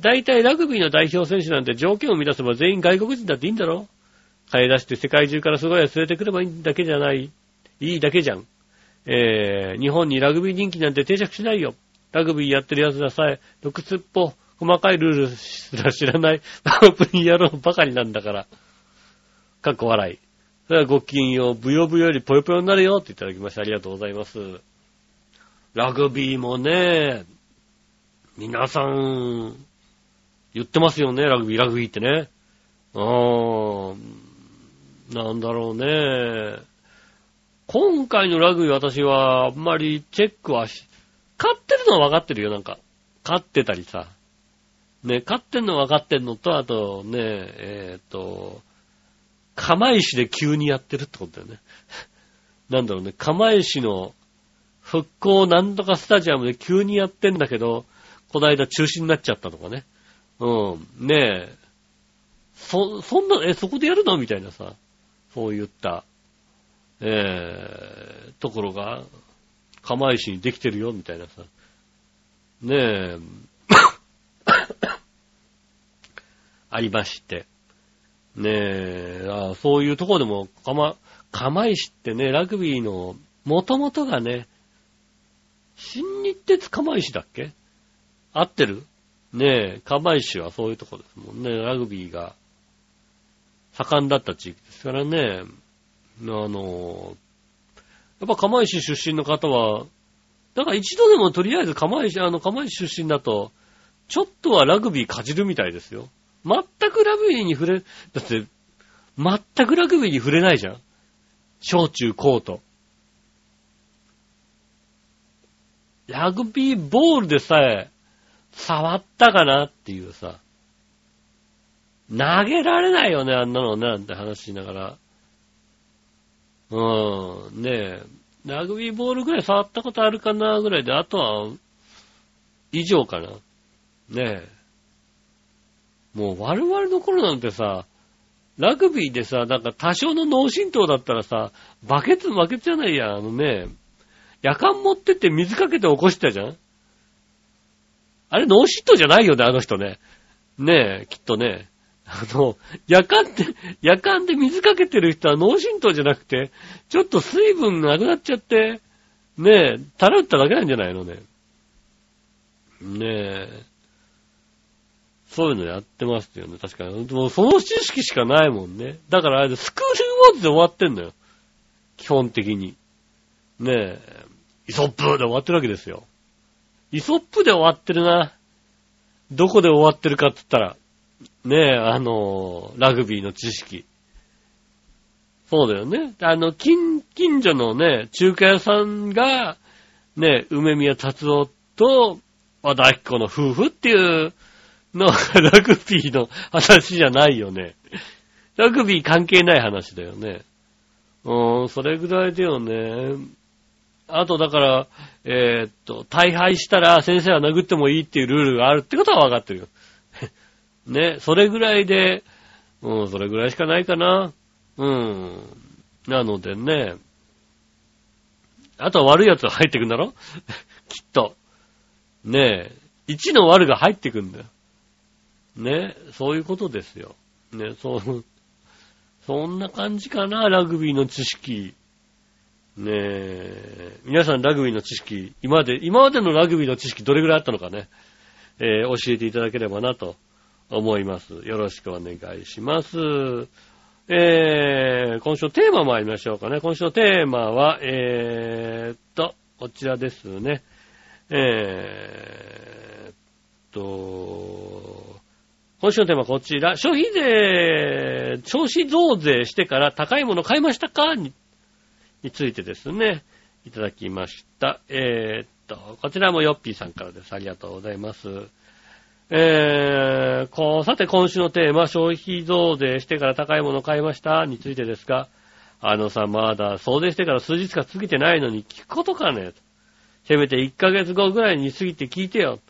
B: 大体ラグビーの代表選手なんて条件を満たせば全員外国人だっていいんだろ買い出して世界中からすごいやつ連れてくればいいだけじゃない。いいだけじゃん。えー、日本にラグビー人気なんて定着しないよ。ラグビーやってる奴らさえ、毒つっぽ、細かいルールすら知らない、オープニン野郎ばかりなんだから。かっこ笑い。それはごきげんよう、ブヨブヨよりぽよぽよになるよっていただきましてありがとうございます。ラグビーもね、皆さん、言ってますよね、ラグビー、ラグビーってね。うーん、なんだろうね。今回のラグビー私はあんまりチェックはし、勝ってるのは分かってるよ、なんか。勝ってたりさ。ね、勝ってんの分かってんのと、あとね、えっ、と、釜石で急にやってるってことだよね。なんだろうね、釜石の復興なんとかスタジアムで急にやってんだけど、この間中止になっちゃったとかね。うん、ねえ。そ、そんな、え、そこでやるのみたいなさ、そういった、えー、ところが、釜石にできてるよ、みたいなさ。ねえ、ありまして。ねえ、あそういうとこでも、釜、釜石ってね、ラグビーの、元々がね、新日鉄釜石だっけ？合ってる？ねえ、釜石はそういうとこですもんね。ラグビーが盛んだった地域ですからね。あの、やっぱ釜石出身の方は、だから一度でもとりあえず釜石、あの、釜石出身だと、ちょっとはラグビーかじるみたいですよ。全くラグビーに触れ、だって、全くラグビーに触れないじゃん。小中高と。ラグビーボールでさえ、触ったかなっていうさ、投げられないよね、あんなのね、なんて話しながら。うーん、ねえ、ラグビーボールぐらい触ったことあるかな、ぐらいで、あとは、以上かな。ねえ。もう我々の頃なんてさ、ラグビーでさ、なんか多少の脳震盪だったらさ、バケツ、バケツじゃないや、あのね、やかん持ってって水かけて起こしたじゃんあれノーシットじゃないよね、あの人ね。ねえ、きっとね。あの、やかんで、やかんで水かけてる人は脳震盪じゃなくて、ちょっと水分なくなっちゃって、ねえ、たらっただけなんじゃないのね。ねえ。そういうのやってますよね、確かに。もうその知識しかないもんね。だからあれで、スクールウォーズで終わってんのよ。基本的に。ねえ、イソップで終わってるわけですよ。イソップで終わってるな。どこで終わってるかって言ったら、ねえ、あの、ラグビーの知識。そうだよね。あの、近、近所のね、中華屋さんが、ね、梅宮達夫と和田明子の夫婦っていうのラグビーの話じゃないよね。ラグビー関係ない話だよね。うん、それぐらいだよね。あとだから、えー、っと、大敗したら先生は殴ってもいいっていうルールがあるってことは分かってるよ。ね、それぐらいで、うん、それぐらいしかないかな。うん。なのでね、あとは悪い奴が入ってくんだろ？きっと。ねえ、1の悪が入ってくんだよ。ね、そういうことですよ。ね、そう、そんな感じかな、ラグビーの知識。ねえ、皆さんラグビーの知識、今まで、今までのラグビーの知識どれぐらいあったのかね、えー教えていただければなと思います。よろしくお願いします。えー、今週のテーマ参りましょうかね。今週のテーマは、えーっと、こちらですね。えーっと、今週のテーマはこちら。消費税、消費増税してから高いもの買いましたか？についてですね、いただきました。えーっと、こちらもヨッピーさんからです。ありがとうございます。えー、こう、さて今週のテーマ、消費増税してから高いもの買いました？についてですが、あのさ、まだ増税してから数日か過ぎてないのに聞くことかね？せめて1ヶ月後ぐらいに過ぎて聞いてよ。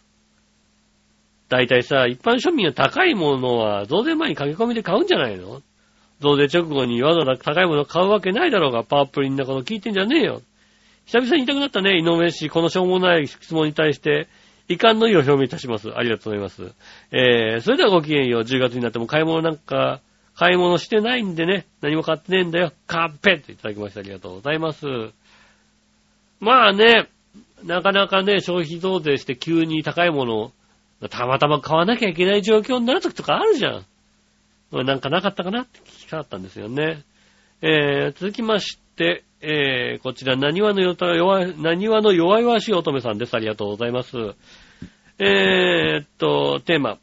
B: だいたいさ、一般庶民は高いものは増税前に駆け込みで買うんじゃないの？増税直後にわざわざ高いもの買うわけないだろうが、パワープリンなこと聞いてんじゃねえよ。久々に言いたくなったね、井上氏。このしょうもない質問に対して、遺憾の意を表明いたします。ありがとうございます。えー、それではごきげんよう。10月になっても買い物なんか、買い物してないんでね、何も買ってねえんだよ。カッペっていただきましてありがとうございます。まあね、なかなかね、消費増税して急に高いものを、たまたま買わなきゃいけない状況になる時とかあるじゃん。これなんかなかったかなって聞きたかったんですよね。えー、続きまして、えー、こちら、何話の弱い、何話の弱々しい乙女さんです。ありがとうございます。えーっと、テーマ。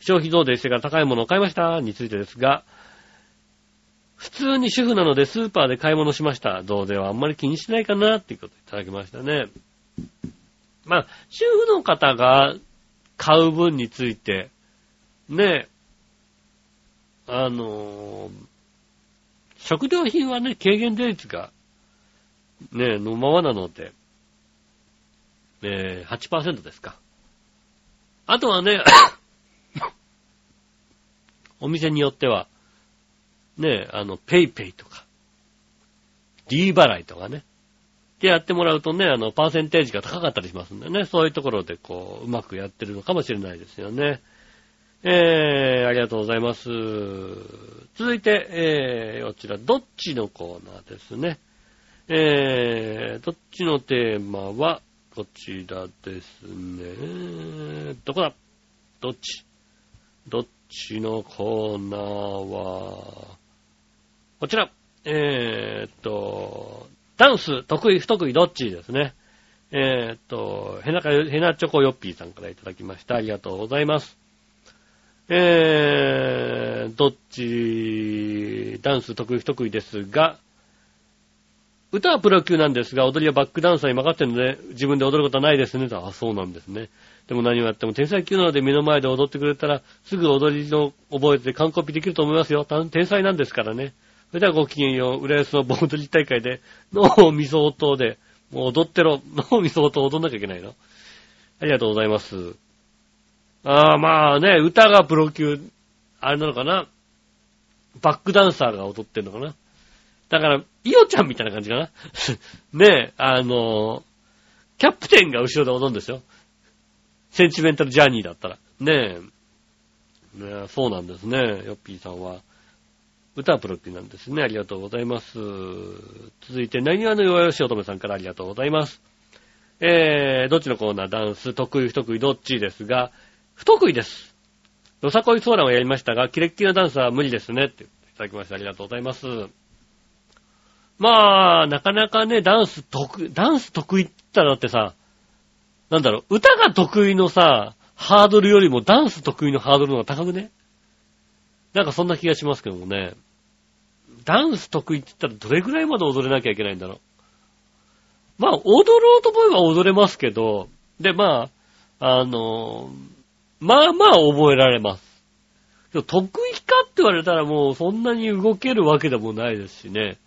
B: 消費増税してから高いものを買いましたについてですが、普通に主婦なのでスーパーで買い物しました。増税はあんまり気にしないかなっていうこといただきましたね。まあ、主婦の方が買う分について、ね、あのー食料品はね、軽減税率が、ね、のままなので、えー、8%ですか。あとはね、お店によっては、ね、あの、ペイペイとか、D 払いとかね。でやってもらうとね、あの、パーセンテージが高かったりしますんでね、そういうところでこう、うまくやってるのかもしれないですよね。えー、ありがとうございます。続いて、えー、こちら、どっちのコーナーですね。えー、どっちのテーマは、こちらですね。どこだ？どっち？どっちのコーナーは、こちら。えーっと、ダンス得意不得意どっちですね。えーっと、ヘナカ、ヘナチョコヨッピーさんからいただきました。ありがとうございます。えー、どっち、ダンス得意不得意ですが、歌はプロ級なんですが、踊りはバックダンサーに任ってるので、自分で踊ることはないですね。あ、そうなんですね。でも何をやっても天才級なので目の前で踊ってくれたら、すぐ踊りの覚えて完コピできると思いますよ。天才なんですからね。それではごきげんよう。浦安の盆踊り大会で、脳みそ音で、もう踊ってろ。脳みそ音踊んなきゃいけないの。ありがとうございます。ああ、まあね、歌がプロ級、あれなのかな。バックダンサーが踊ってんのかな。だから、イオちゃんみたいな感じかな。ねえ、あのキャプテンが後ろで踊るんですよ。センチメンタルジャーニーだったら。ねえ。ねえそうなんですね。ヨッピーさんは。歌はプロ級なんですね。ありがとうございます。続いて、何話の弱々しい乙女さんからありがとうございます。えー、どっちのコーナー？ダンス、得意不得意？どっちですが、不得意です。よさこいソーランをやりましたが、キレッキレなダンスは無理ですね。っていただきましてありがとうございます。まあ、なかなかね、ダンス得意、ダンス得意って言ったらだってさ、なんだろう、歌が得意のさ、ハードルよりもダンス得意のハードルの方が高くね？なんかそんな気がしますけどもね。ダンス得意って言ったらどれぐらいまで踊れなきゃいけないんだろう。まあ、踊ろうと思えば踊れますけど、で、まあ、あの、まあまあ覚えられます。得意かって言われたらもうそんなに動けるわけでもないですしね。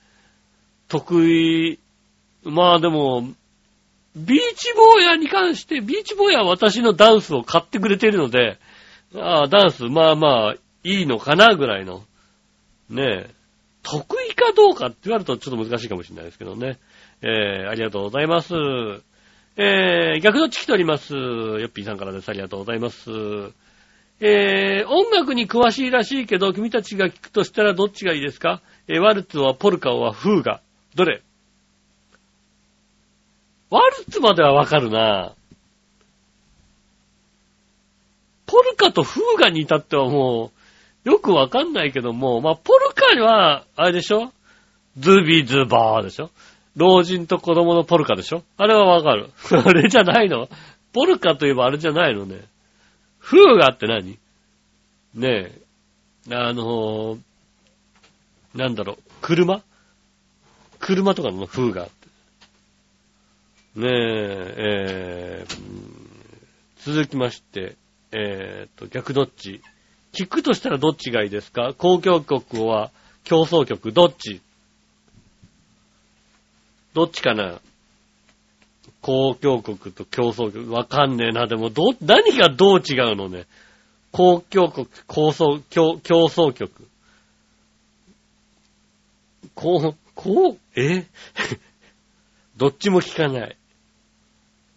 B: 得意、まあでも、ビーチボーヤに関して、ビーチボーヤは私のダンスを買ってくれてるので、ああ、ダンス、まあまあ、いいのかなぐらいの。ねえ。得意かどうかって言われるとちょっと難しいかもしれないですけどね。えー、ありがとうございます。えー、逆どっち来ております。ヨッピーさんからです。ありがとうございます。えー、音楽に詳しいらしいけど、君たちが聞くとしたらどっちがいいですか？えー、ワルツはポルカはフーガ。どれ？ワルツまではわかるな。ポルカとフーガに至ってはもう、よくわかんないけども、まあ、ポルカは、あれでしょ？ズビズバーでしょ？老人と子供のポルカでしょ？あれはわかる。あれじゃないの？ポルカといえばあれじゃないのね。フーガって何？ねえ、あのーなんだろう、車？車とかの風があって。ねえ、えー続きまして、えーっと、逆どっち？聞くとしたらどっちがいいですか？公共曲は競争曲、どっち？どっちかな？公共曲と競争曲、わかんねえな。でも、ど、何がどう違うのね？公共曲、競争、競競争曲。こう、こう、え？どっちも聞かない。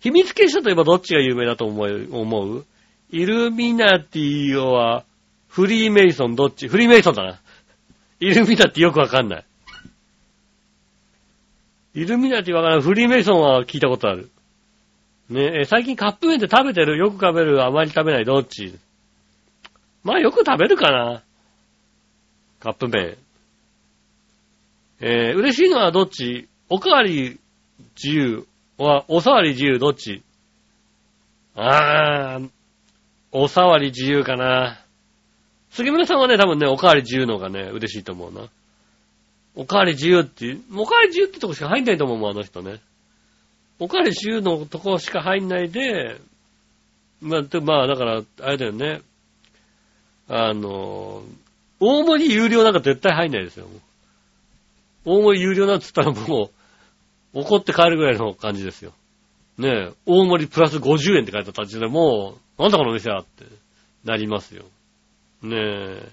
B: 秘密結社といえばどっちが有名だと思う？思う？イルミナティは、フリーメイソンどっち？フリーメイソンだな。イルミナティよくわかんない。イルミナティわからない。フリーメイソンは聞いたことある。ねえ、最近カップ麺って食べてる？よく食べるあまり食べないどっち？まあよく食べるかな。カップ麺。えー、嬉しいのはどっち？おかわり自由は、おさわり自由どっち？あー、おさわり自由かな。杉村さんはね、多分ね、おかわり自由の方がね、嬉しいと思うな。おかわり自由って、おかわり自由ってとこしか入んないと思うもん、あの人ね。おかわり自由のとこしか入んないで、まあ、まあ、だから、あれだよね。あの、大盛り有料なんか絶対入んないですよ。大盛り有料なんつったらもう、怒って帰るぐらいの感じですよ。ねえ、大盛りプラス50円って書いてあった時でもう、なんだこの店はってなりますよ。ねえ。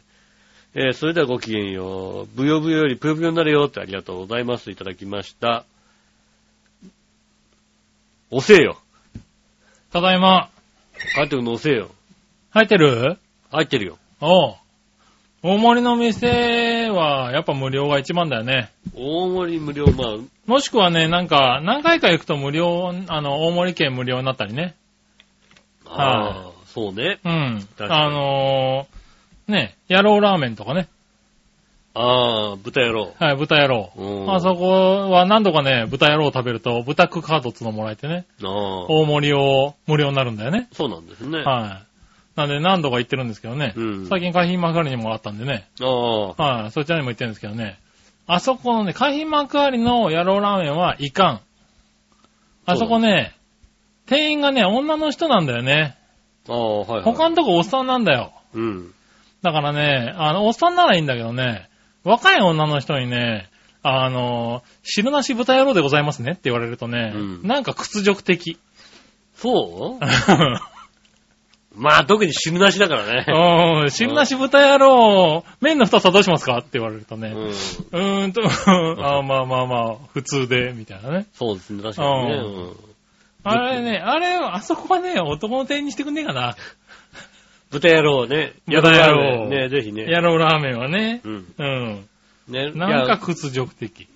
B: えーそれではごきげんよう。ぶよぶよよりぷよぷよになるよってありがとうございます。いただきました。押せよ。
C: ただいま。
B: 帰ってくるの押せよ。
C: 入ってる？
B: 入ってるよ。
C: おう。大盛りの店は、やっぱ無料が一番だよね。
B: 大盛り無料、まあ、
C: もしくはね、なんか、何回か行くと無料、あの、大盛り券無料になったりね。
B: ああ、そうね。
C: うん。あのー、ね、野郎ラーメンとかね。
B: ああ、豚野郎。
C: はい、豚野郎。
B: うん
C: あそこは何度かね、豚野郎食べると、豚クカードつのもらえてね、
B: ああ、
C: 大盛りを無料になるんだよね。
B: そうなんですね。
C: はい。なんで何度か行ってるんですけどね。
B: うん
C: 最近海浜幕張にもあったんでね。
B: ああ、
C: はい、そちらにも行ってるんですけどね。あそこのね、海浜幕張の野郎ラーメンはいかん。あそこね、店員がね、女の人なんだよね。
B: ああ、はい、はい。
C: 他のとこおっさんなんだよ。
B: うん。
C: だからね、あの、おっさんならいいんだけどね、若い女の人にね、あの、汁なし豚野郎でございますねって言われるとね、
B: うん
C: なんか屈辱的。
B: そう？まあ、特に汁なしだからね。
C: うん、汁なし豚野郎、麺の太さどうしますか？って言われるとね、
B: うん。
C: うーんと、あまあまあまあ、普通で、みたいなね。
B: そうですね、確かにね。
C: う
B: うん。
C: あれね、あれ、あそこはね、男の店員にしてくんねえかな。
B: 豚野郎ね。
C: 豚野郎
B: ね、ぜひね。
C: 野郎ラーメンはね。
B: うん。
C: うん。
B: ね。
C: なんか屈辱的。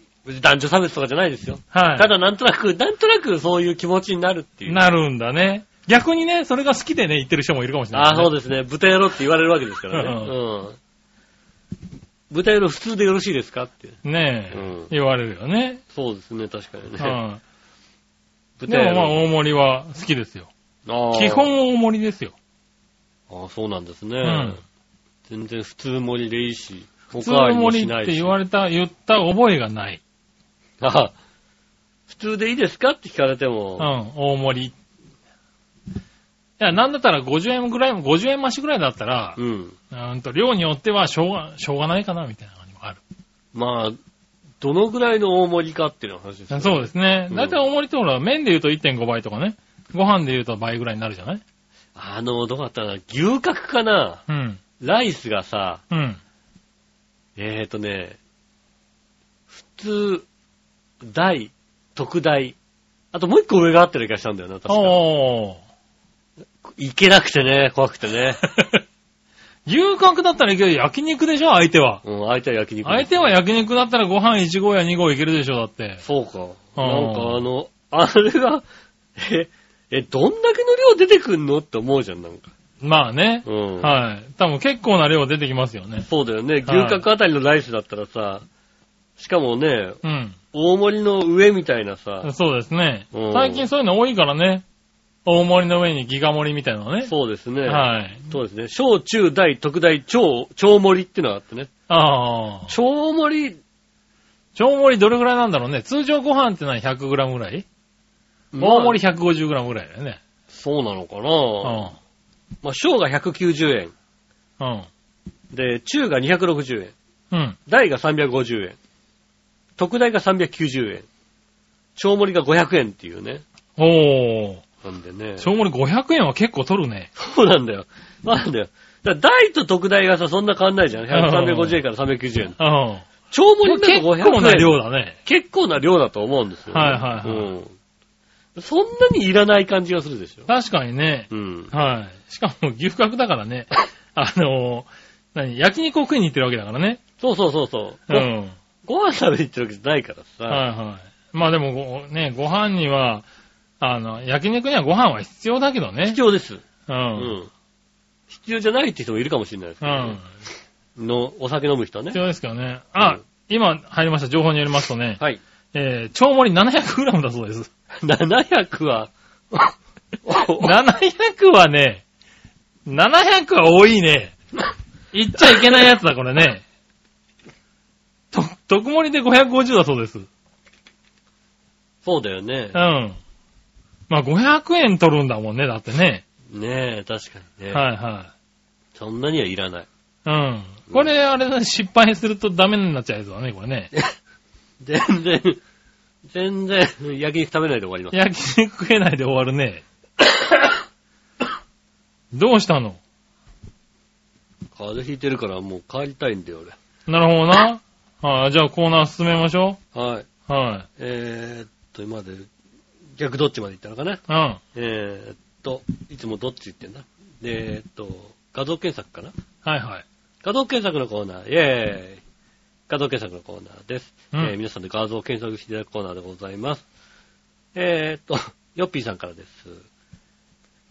B: 男女差別とかじゃないですよ。
C: はい。
B: ただなんとなく、なんとなくそういう気持ちになるっていう。
C: なるんだね。逆にね、それが好きでね、言ってる人もいるかもしれない、
B: ああ、そう
C: で
B: ですね。豚野郎って言われるわけですからね。
C: う
B: うん。豚野郎普通でよろしいですかって。
C: す。ねえ、
B: うん
C: 言われるよね。
B: そうですね、確かにね。
C: はい。
B: 豚野
C: でもまあ、
B: 郎。
C: 大盛りは好きですよ。基本大盛りですよ。
B: ああ、そうなんですね。
C: ん
B: 全然普通盛りでいいし、お
C: 普通
B: かわりも
C: 盛りって。言われた、言った覚えがない。
B: ああ普通でいいですかって聞かれて
C: うん、
B: も、
C: 大盛り。いや、なんだったら50円ぐらい、50円増しぐらいだったら、
B: うん。
C: うーんと、量によってはしょうが、しょうがないかな、みたいなのがある。
B: まあ、どのぐらいの大盛りかっていうの話ですね。
C: そうですね。
B: うん
C: だいたい大盛りってほら、麺で言うと1.5倍とかね。ご飯で言うと倍ぐらいになるじゃない
B: あの、どうだったかな牛角かな？
C: うん。
B: ライスがさ、
C: うん。
B: えーとね、普通、大、特大、あともう一個上があってる気がしたんだよな、確か。
C: おー。
B: いけなくてね、怖くてね。
C: 牛角だったらいける焼肉でしょ相手は。
B: うん、相手は焼肉。
C: 相手は焼肉だったらご飯1合や2合いけるでしょだって。
B: そうか。
C: うん
B: なんかあの、あれが、え、え、どんだけの量出てくんのって思うじゃん、なんか。
C: まあね。
B: うん。
C: はい。多分結構な量出てきますよね。
B: そうだよね。牛角あたりのライスだったらさ、しかもね、
C: うん。
B: 大盛りの上みたいなさ、
C: そうですね
B: う。ん
C: 最近そういうの多いからね。大盛りの上にギガ盛りみたいなのね。
B: そうですね。
C: はい。
B: そうですね。小中大特大超、超盛りっていうのがあってね。
C: ああ。
B: 超盛り、
C: 超盛りどれぐらいなんだろうね。通常ご飯ってのは 100g ぐらい？
B: まあ
C: 大盛り 150g ぐらいだよね。
B: そうなのか
C: う
B: な、まあ、小が190円。
C: ん。うん。
B: で、中が260円。
C: うん。
B: 大が350円。特大が390円。超盛りが500円っていうね。
C: おー。
B: なんでね。
C: 超盛り500円は結構取るね。
B: そうなんだよ。なんだよ。だから大と特大がさ、そんな変わんないじゃん。350円から390円。
C: うん。
B: 超盛りだと500円。
C: 結構な量だね。
B: 結構な量だと思うんですよ、ね。
C: はいはいはい
B: うん。そんなにいらない感じがするでしょ。
C: 確かにね。
B: うん。
C: はい。しかも牛角だからね。あのー、何？焼肉を食いに行ってるわけだからね。
B: そうそうそうそう。
C: うん。
B: ごご飯食べに行ってるわけじゃないからさ。
C: はいはい。まあでもご、ね、ご飯には、あの、焼肉にはご飯は必要だけどね
B: 必。要です。
C: う。
B: うんん。必要じゃないって人もいるかもしれないですけ
C: う
B: ど、
C: ん。
B: の、お酒飲む人はね
C: 必。要ですけどね。あ、
B: うん
C: 今入りました情報によりますとね、
B: はい。
C: えー、超盛り 700g だそうです。
B: 700は、
C: 700はね、700は多いね。言っちゃいけないやつだ、これね。と、特盛りで550だそうです。
B: そうだよね
C: う。ん。まあ500円取るんだもんね、だってね。
B: ねえ、確かにね。
C: はいは
B: そんなにはいらない。
C: い。うん。これ、あれだね、失敗するとダメになっちゃうやつだね、これね。
B: 全然、全然、焼肉食べないで終わります。
C: 焼肉食えないで終わるね。どうしたの？
B: 風邪ひいてるからもう帰りたいんだよ、
C: なるほどな。はい、じゃあコーナー進めましょ
B: 俺。はい。
C: う。はい。
B: えーっと、今まで、逆どっちまで行ったのかな？
C: うん。
B: えーっと、いつもどっち言ってんだ？でえーっと、画像検索かな？
C: はいはい。
B: 画像検索のコーナー、イェーイ画像検索のコーナーです。
C: うん
B: えー皆さんで画像を検索していただくコーナーでございます。えーっと、ヨッピーさんからです。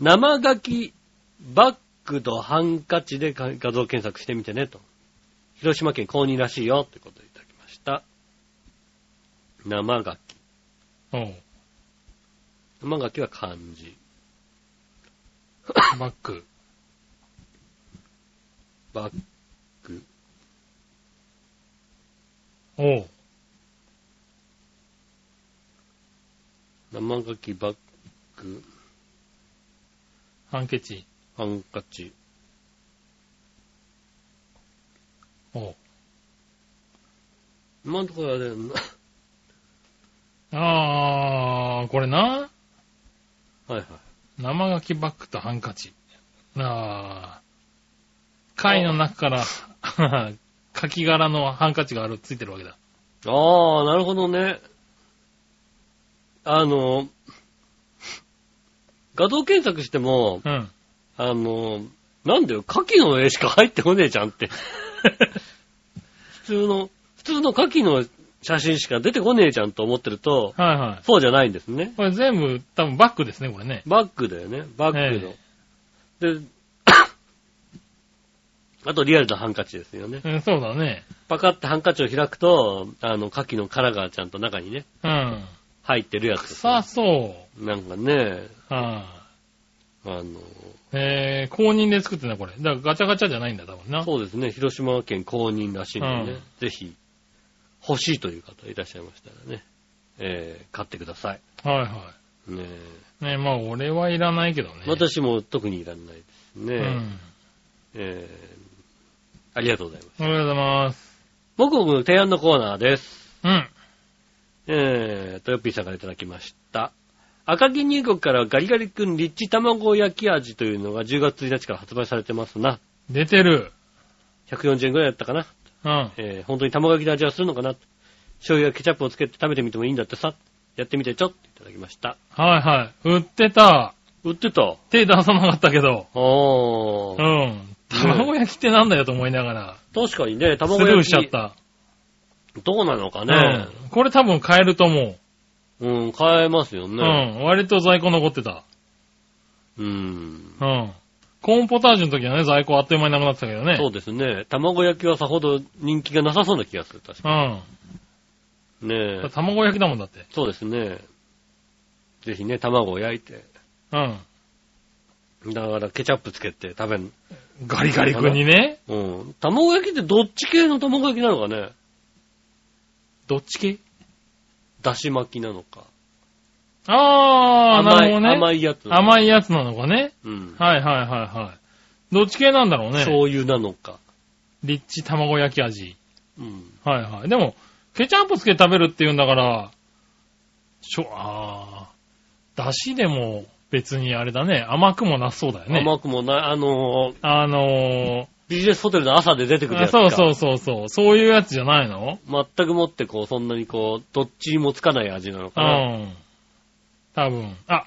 B: 生書きバッグとハンカチで画像検索してみてねと。広島県公認らしいよってことでいただきました。生書き。
C: おう。
B: 生書きは漢字。
C: バック。
B: バッ
C: おう。
B: 生書きバッグ、
C: ハンケチ。
B: ハンカチ。
C: おう。
B: 今のところあれ、な
C: あー、これな？
B: はいはい。
C: 生書きバッグとハンカチ。あー。貝の中から、書き柄のハンカチがある、ついてるわけだ。
B: ああ、なるほどね。あの、画像検索しても、
C: うん。
B: あの、なんだよ、牡蠣の絵しか入ってこねえじゃんって。普通の、普通の牡蠣の写真しか出てこねえじゃんと思ってると、
C: はいはい。
B: そうじゃないんですね。
C: これ全部多分バッグですね、これね。
B: バッグだよね、バッグの。で、あとリアルなハンカチですよね。
C: うん、そうだね。
B: パカってハンカチを開くと、あの、牡蠣の殻がちゃんと中にね、
C: うん。
B: 入ってるやつです
C: 臭そう。
B: なんかね、
C: は
B: あの、
C: い。えー、公認で作ってんだ、これ。だからガチャガチャじゃないんだ、多分な。
B: そうですね、広島県公認らしいんでね、
C: うん
B: ぜひ、欲しいという方いらっしゃいましたらね、えー、買ってください。
C: はいは
B: ね
C: い。ねまあ俺はいらないけどね。
B: 私も特にいらないですね。
C: うん。
B: えー、ありがとうございます。
C: ありがとうございます。
B: 僕僕の提案のコーナーです。
C: うん。
B: えー、とよっぴーさんからいただきました。赤城入国からガリガリ君リッチ卵焼き味というのが10月1日から発売されてますな。
C: 出てる。
B: 140円くらいだったかな。
C: うん。
B: えー、本当に卵焼きの味はするのかな。醤油やケチャップをつけて食べてみてもいいんだってさ。やってみてちょっていただきました。
C: はいはい。売ってた。
B: 売ってた？
C: 手出さなかったけど。
B: あ
C: う
B: ー。
C: ん。卵焼きってなんだよと思いながら。
B: 確かにね、
C: ス
B: 卵
C: ルー
B: 焼き。
C: しちゃった。
B: どうなのかね。
C: うん。これ多分買えると思う。
B: うん、買えますよ
C: う
B: ね。
C: ん。割と在庫残ってた。
B: うん。
C: うん。コーンポタージュの時はね、在庫あっという間になくなってたけどね。
B: そうですね。卵焼きはさほど人気がなさそうな気がする。確か
C: うん。
B: に。ねえ。
C: 卵焼きだもんだって。
B: そうですね。ぜひね、卵を焼いて。
C: うん。
B: だからケチャップつけて食べる。
C: ガリガリ君にね。
B: うん。卵焼きってどっち系の卵焼きなのかね？
C: どっち系？
B: だし巻きなのか。
C: あー、なるほどね。
B: 甘いやつ。
C: 甘いやつなのかね。
B: うん。
C: はいはいはいはい。どっち系なんだろうね。
B: 醤油なのか。
C: リッチ卵焼き味。
B: うん。
C: はいはい。でも、ケチャップつけて食べるって言うんだから、しょ、あー、だしでも別にあれだね、甘くもなさそうだよね。
B: 甘くもない、あのー
C: あの
B: ビジネスホテルの朝で出てく
C: ー、
B: るやつ
C: そうそうそうそう、そういうやつじゃないの？
B: 全くもってこう、そんなにこう、どっちにもつかない味なの
C: う
B: かな。
C: ん。多分。あ、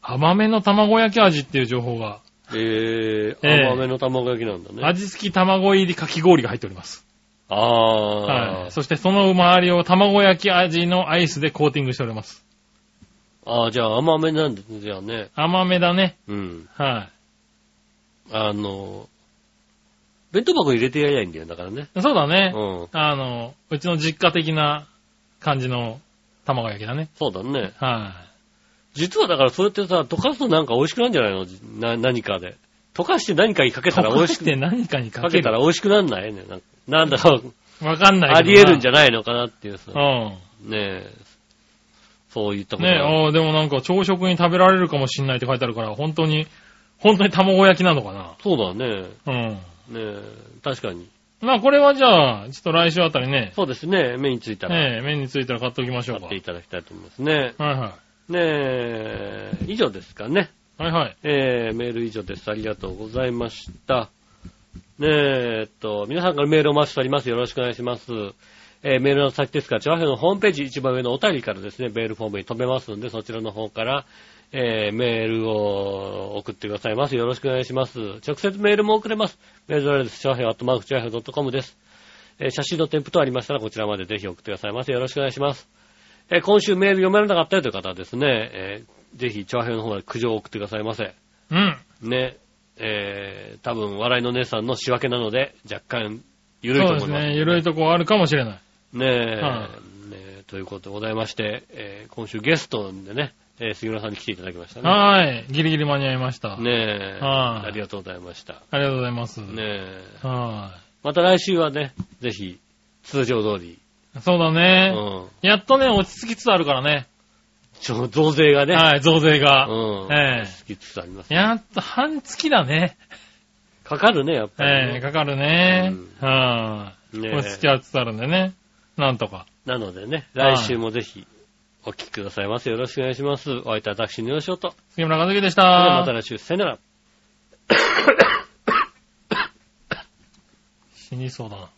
C: 甘めの卵焼き味っていう情報が、
B: えー、
C: ええ
B: 甘めの卵焼きなんだね。
C: 味付き卵入りかき氷が入っております。
B: ああ、
C: はい。そしてその周りを卵焼き味のアイスでコーティングしております。
B: ああ、じゃあ甘めなんですね、じゃあね。
C: 甘めだね。
B: うん。
C: は
B: あの、弁当箱入れてやりゃいいんだよ、だからね。
C: い。そうだね。
B: うん。
C: あの、うちの実家的な感じの卵焼きだね。
B: そうだね。
C: は
B: 実はだからそうやってさ、溶かすとなんか美味しくなるんじゃないの？な、何かで。溶かして何かにかけ
C: い。
B: たら美味しく、
C: て何かにか
B: か
C: け
B: たら美味しくなんないね。なんかなんだろう、
C: わかんない。
B: あり得るんじゃないのかなっていうさ。
C: うん。
B: ねえ。そういったこと
C: ね
B: が
C: ああ、でもなんか朝食に食べられるかもしんないって書いてあるから、本当に、本当に卵焼きなのかな。
B: そうだね。
C: うん。
B: ねえ。確かに。
C: まあこれはじゃあ、ちょっと来週あたりね、
B: そうですね。目についたら、
C: ええ、麺についたら買っておきましょうか。
B: 買っていただきたいと思いますね。
C: はいは
B: ねえ。以上ですかね。
C: い。はいはい。
B: えー、メール以上です。ありがとうございました。ねえ、えっと、皆さんからメールをお待ちしております。よろしくお願いします。えーメールの先ですが、チョアヘのホームページ一番上のお便りからですね、メールフォームに飛べますので、そちらの方から、えーメールを送ってくださいます。よろしくお願いします。直接メールも送れます。メールアドレス、チョアヘアットマークチョアヘ .com です。えー写真の添付等ありましたら、こちらまでぜひ送ってくださいませ。よろしくお願いします。えー今週メール読めなかったよという方はですね、えーぜひ、チョアヘの方まで苦情を送ってくださいませ。
C: うん。
B: ね、えー、多分、笑いの姉さんの仕分けなので、若干、ゆるいと思います。
C: そうですね。ゆるいとこあるかもしれない。
B: ねえ、
C: は
B: ねということでございまして、えー今週ゲストでね、えー杉村さんに来ていただきましたね。
C: はい。ギリギリ間に合いました。
B: ねえ、
C: はい
B: ありがとうございました。
C: ありがとうございます。
B: ねえ、
C: は
B: また来週はね、ぜひ、通常通り、
C: い。そうだ
B: う
C: ね。
B: ん、
C: やっとね、落ち着きつつあるからね。
B: ちょ増税がね、
C: はい、増税が。
B: うん、
C: ええ
B: 好きつつあります。
C: やっと半月だね。
B: かかるね、やっぱり、ね。
C: ええかかるね。
B: うん
C: はい。
B: ねえ
C: 落ち着きはつつあるんでね。なんとか。
B: なのでね、来週もぜひ、お聞きくださいませ。よろしくお願いします。お会いいたい私のよしおと。
C: 杉村和樹でし
B: それではまた
C: た。
B: 来週、さよなら。
C: 死にそうだな。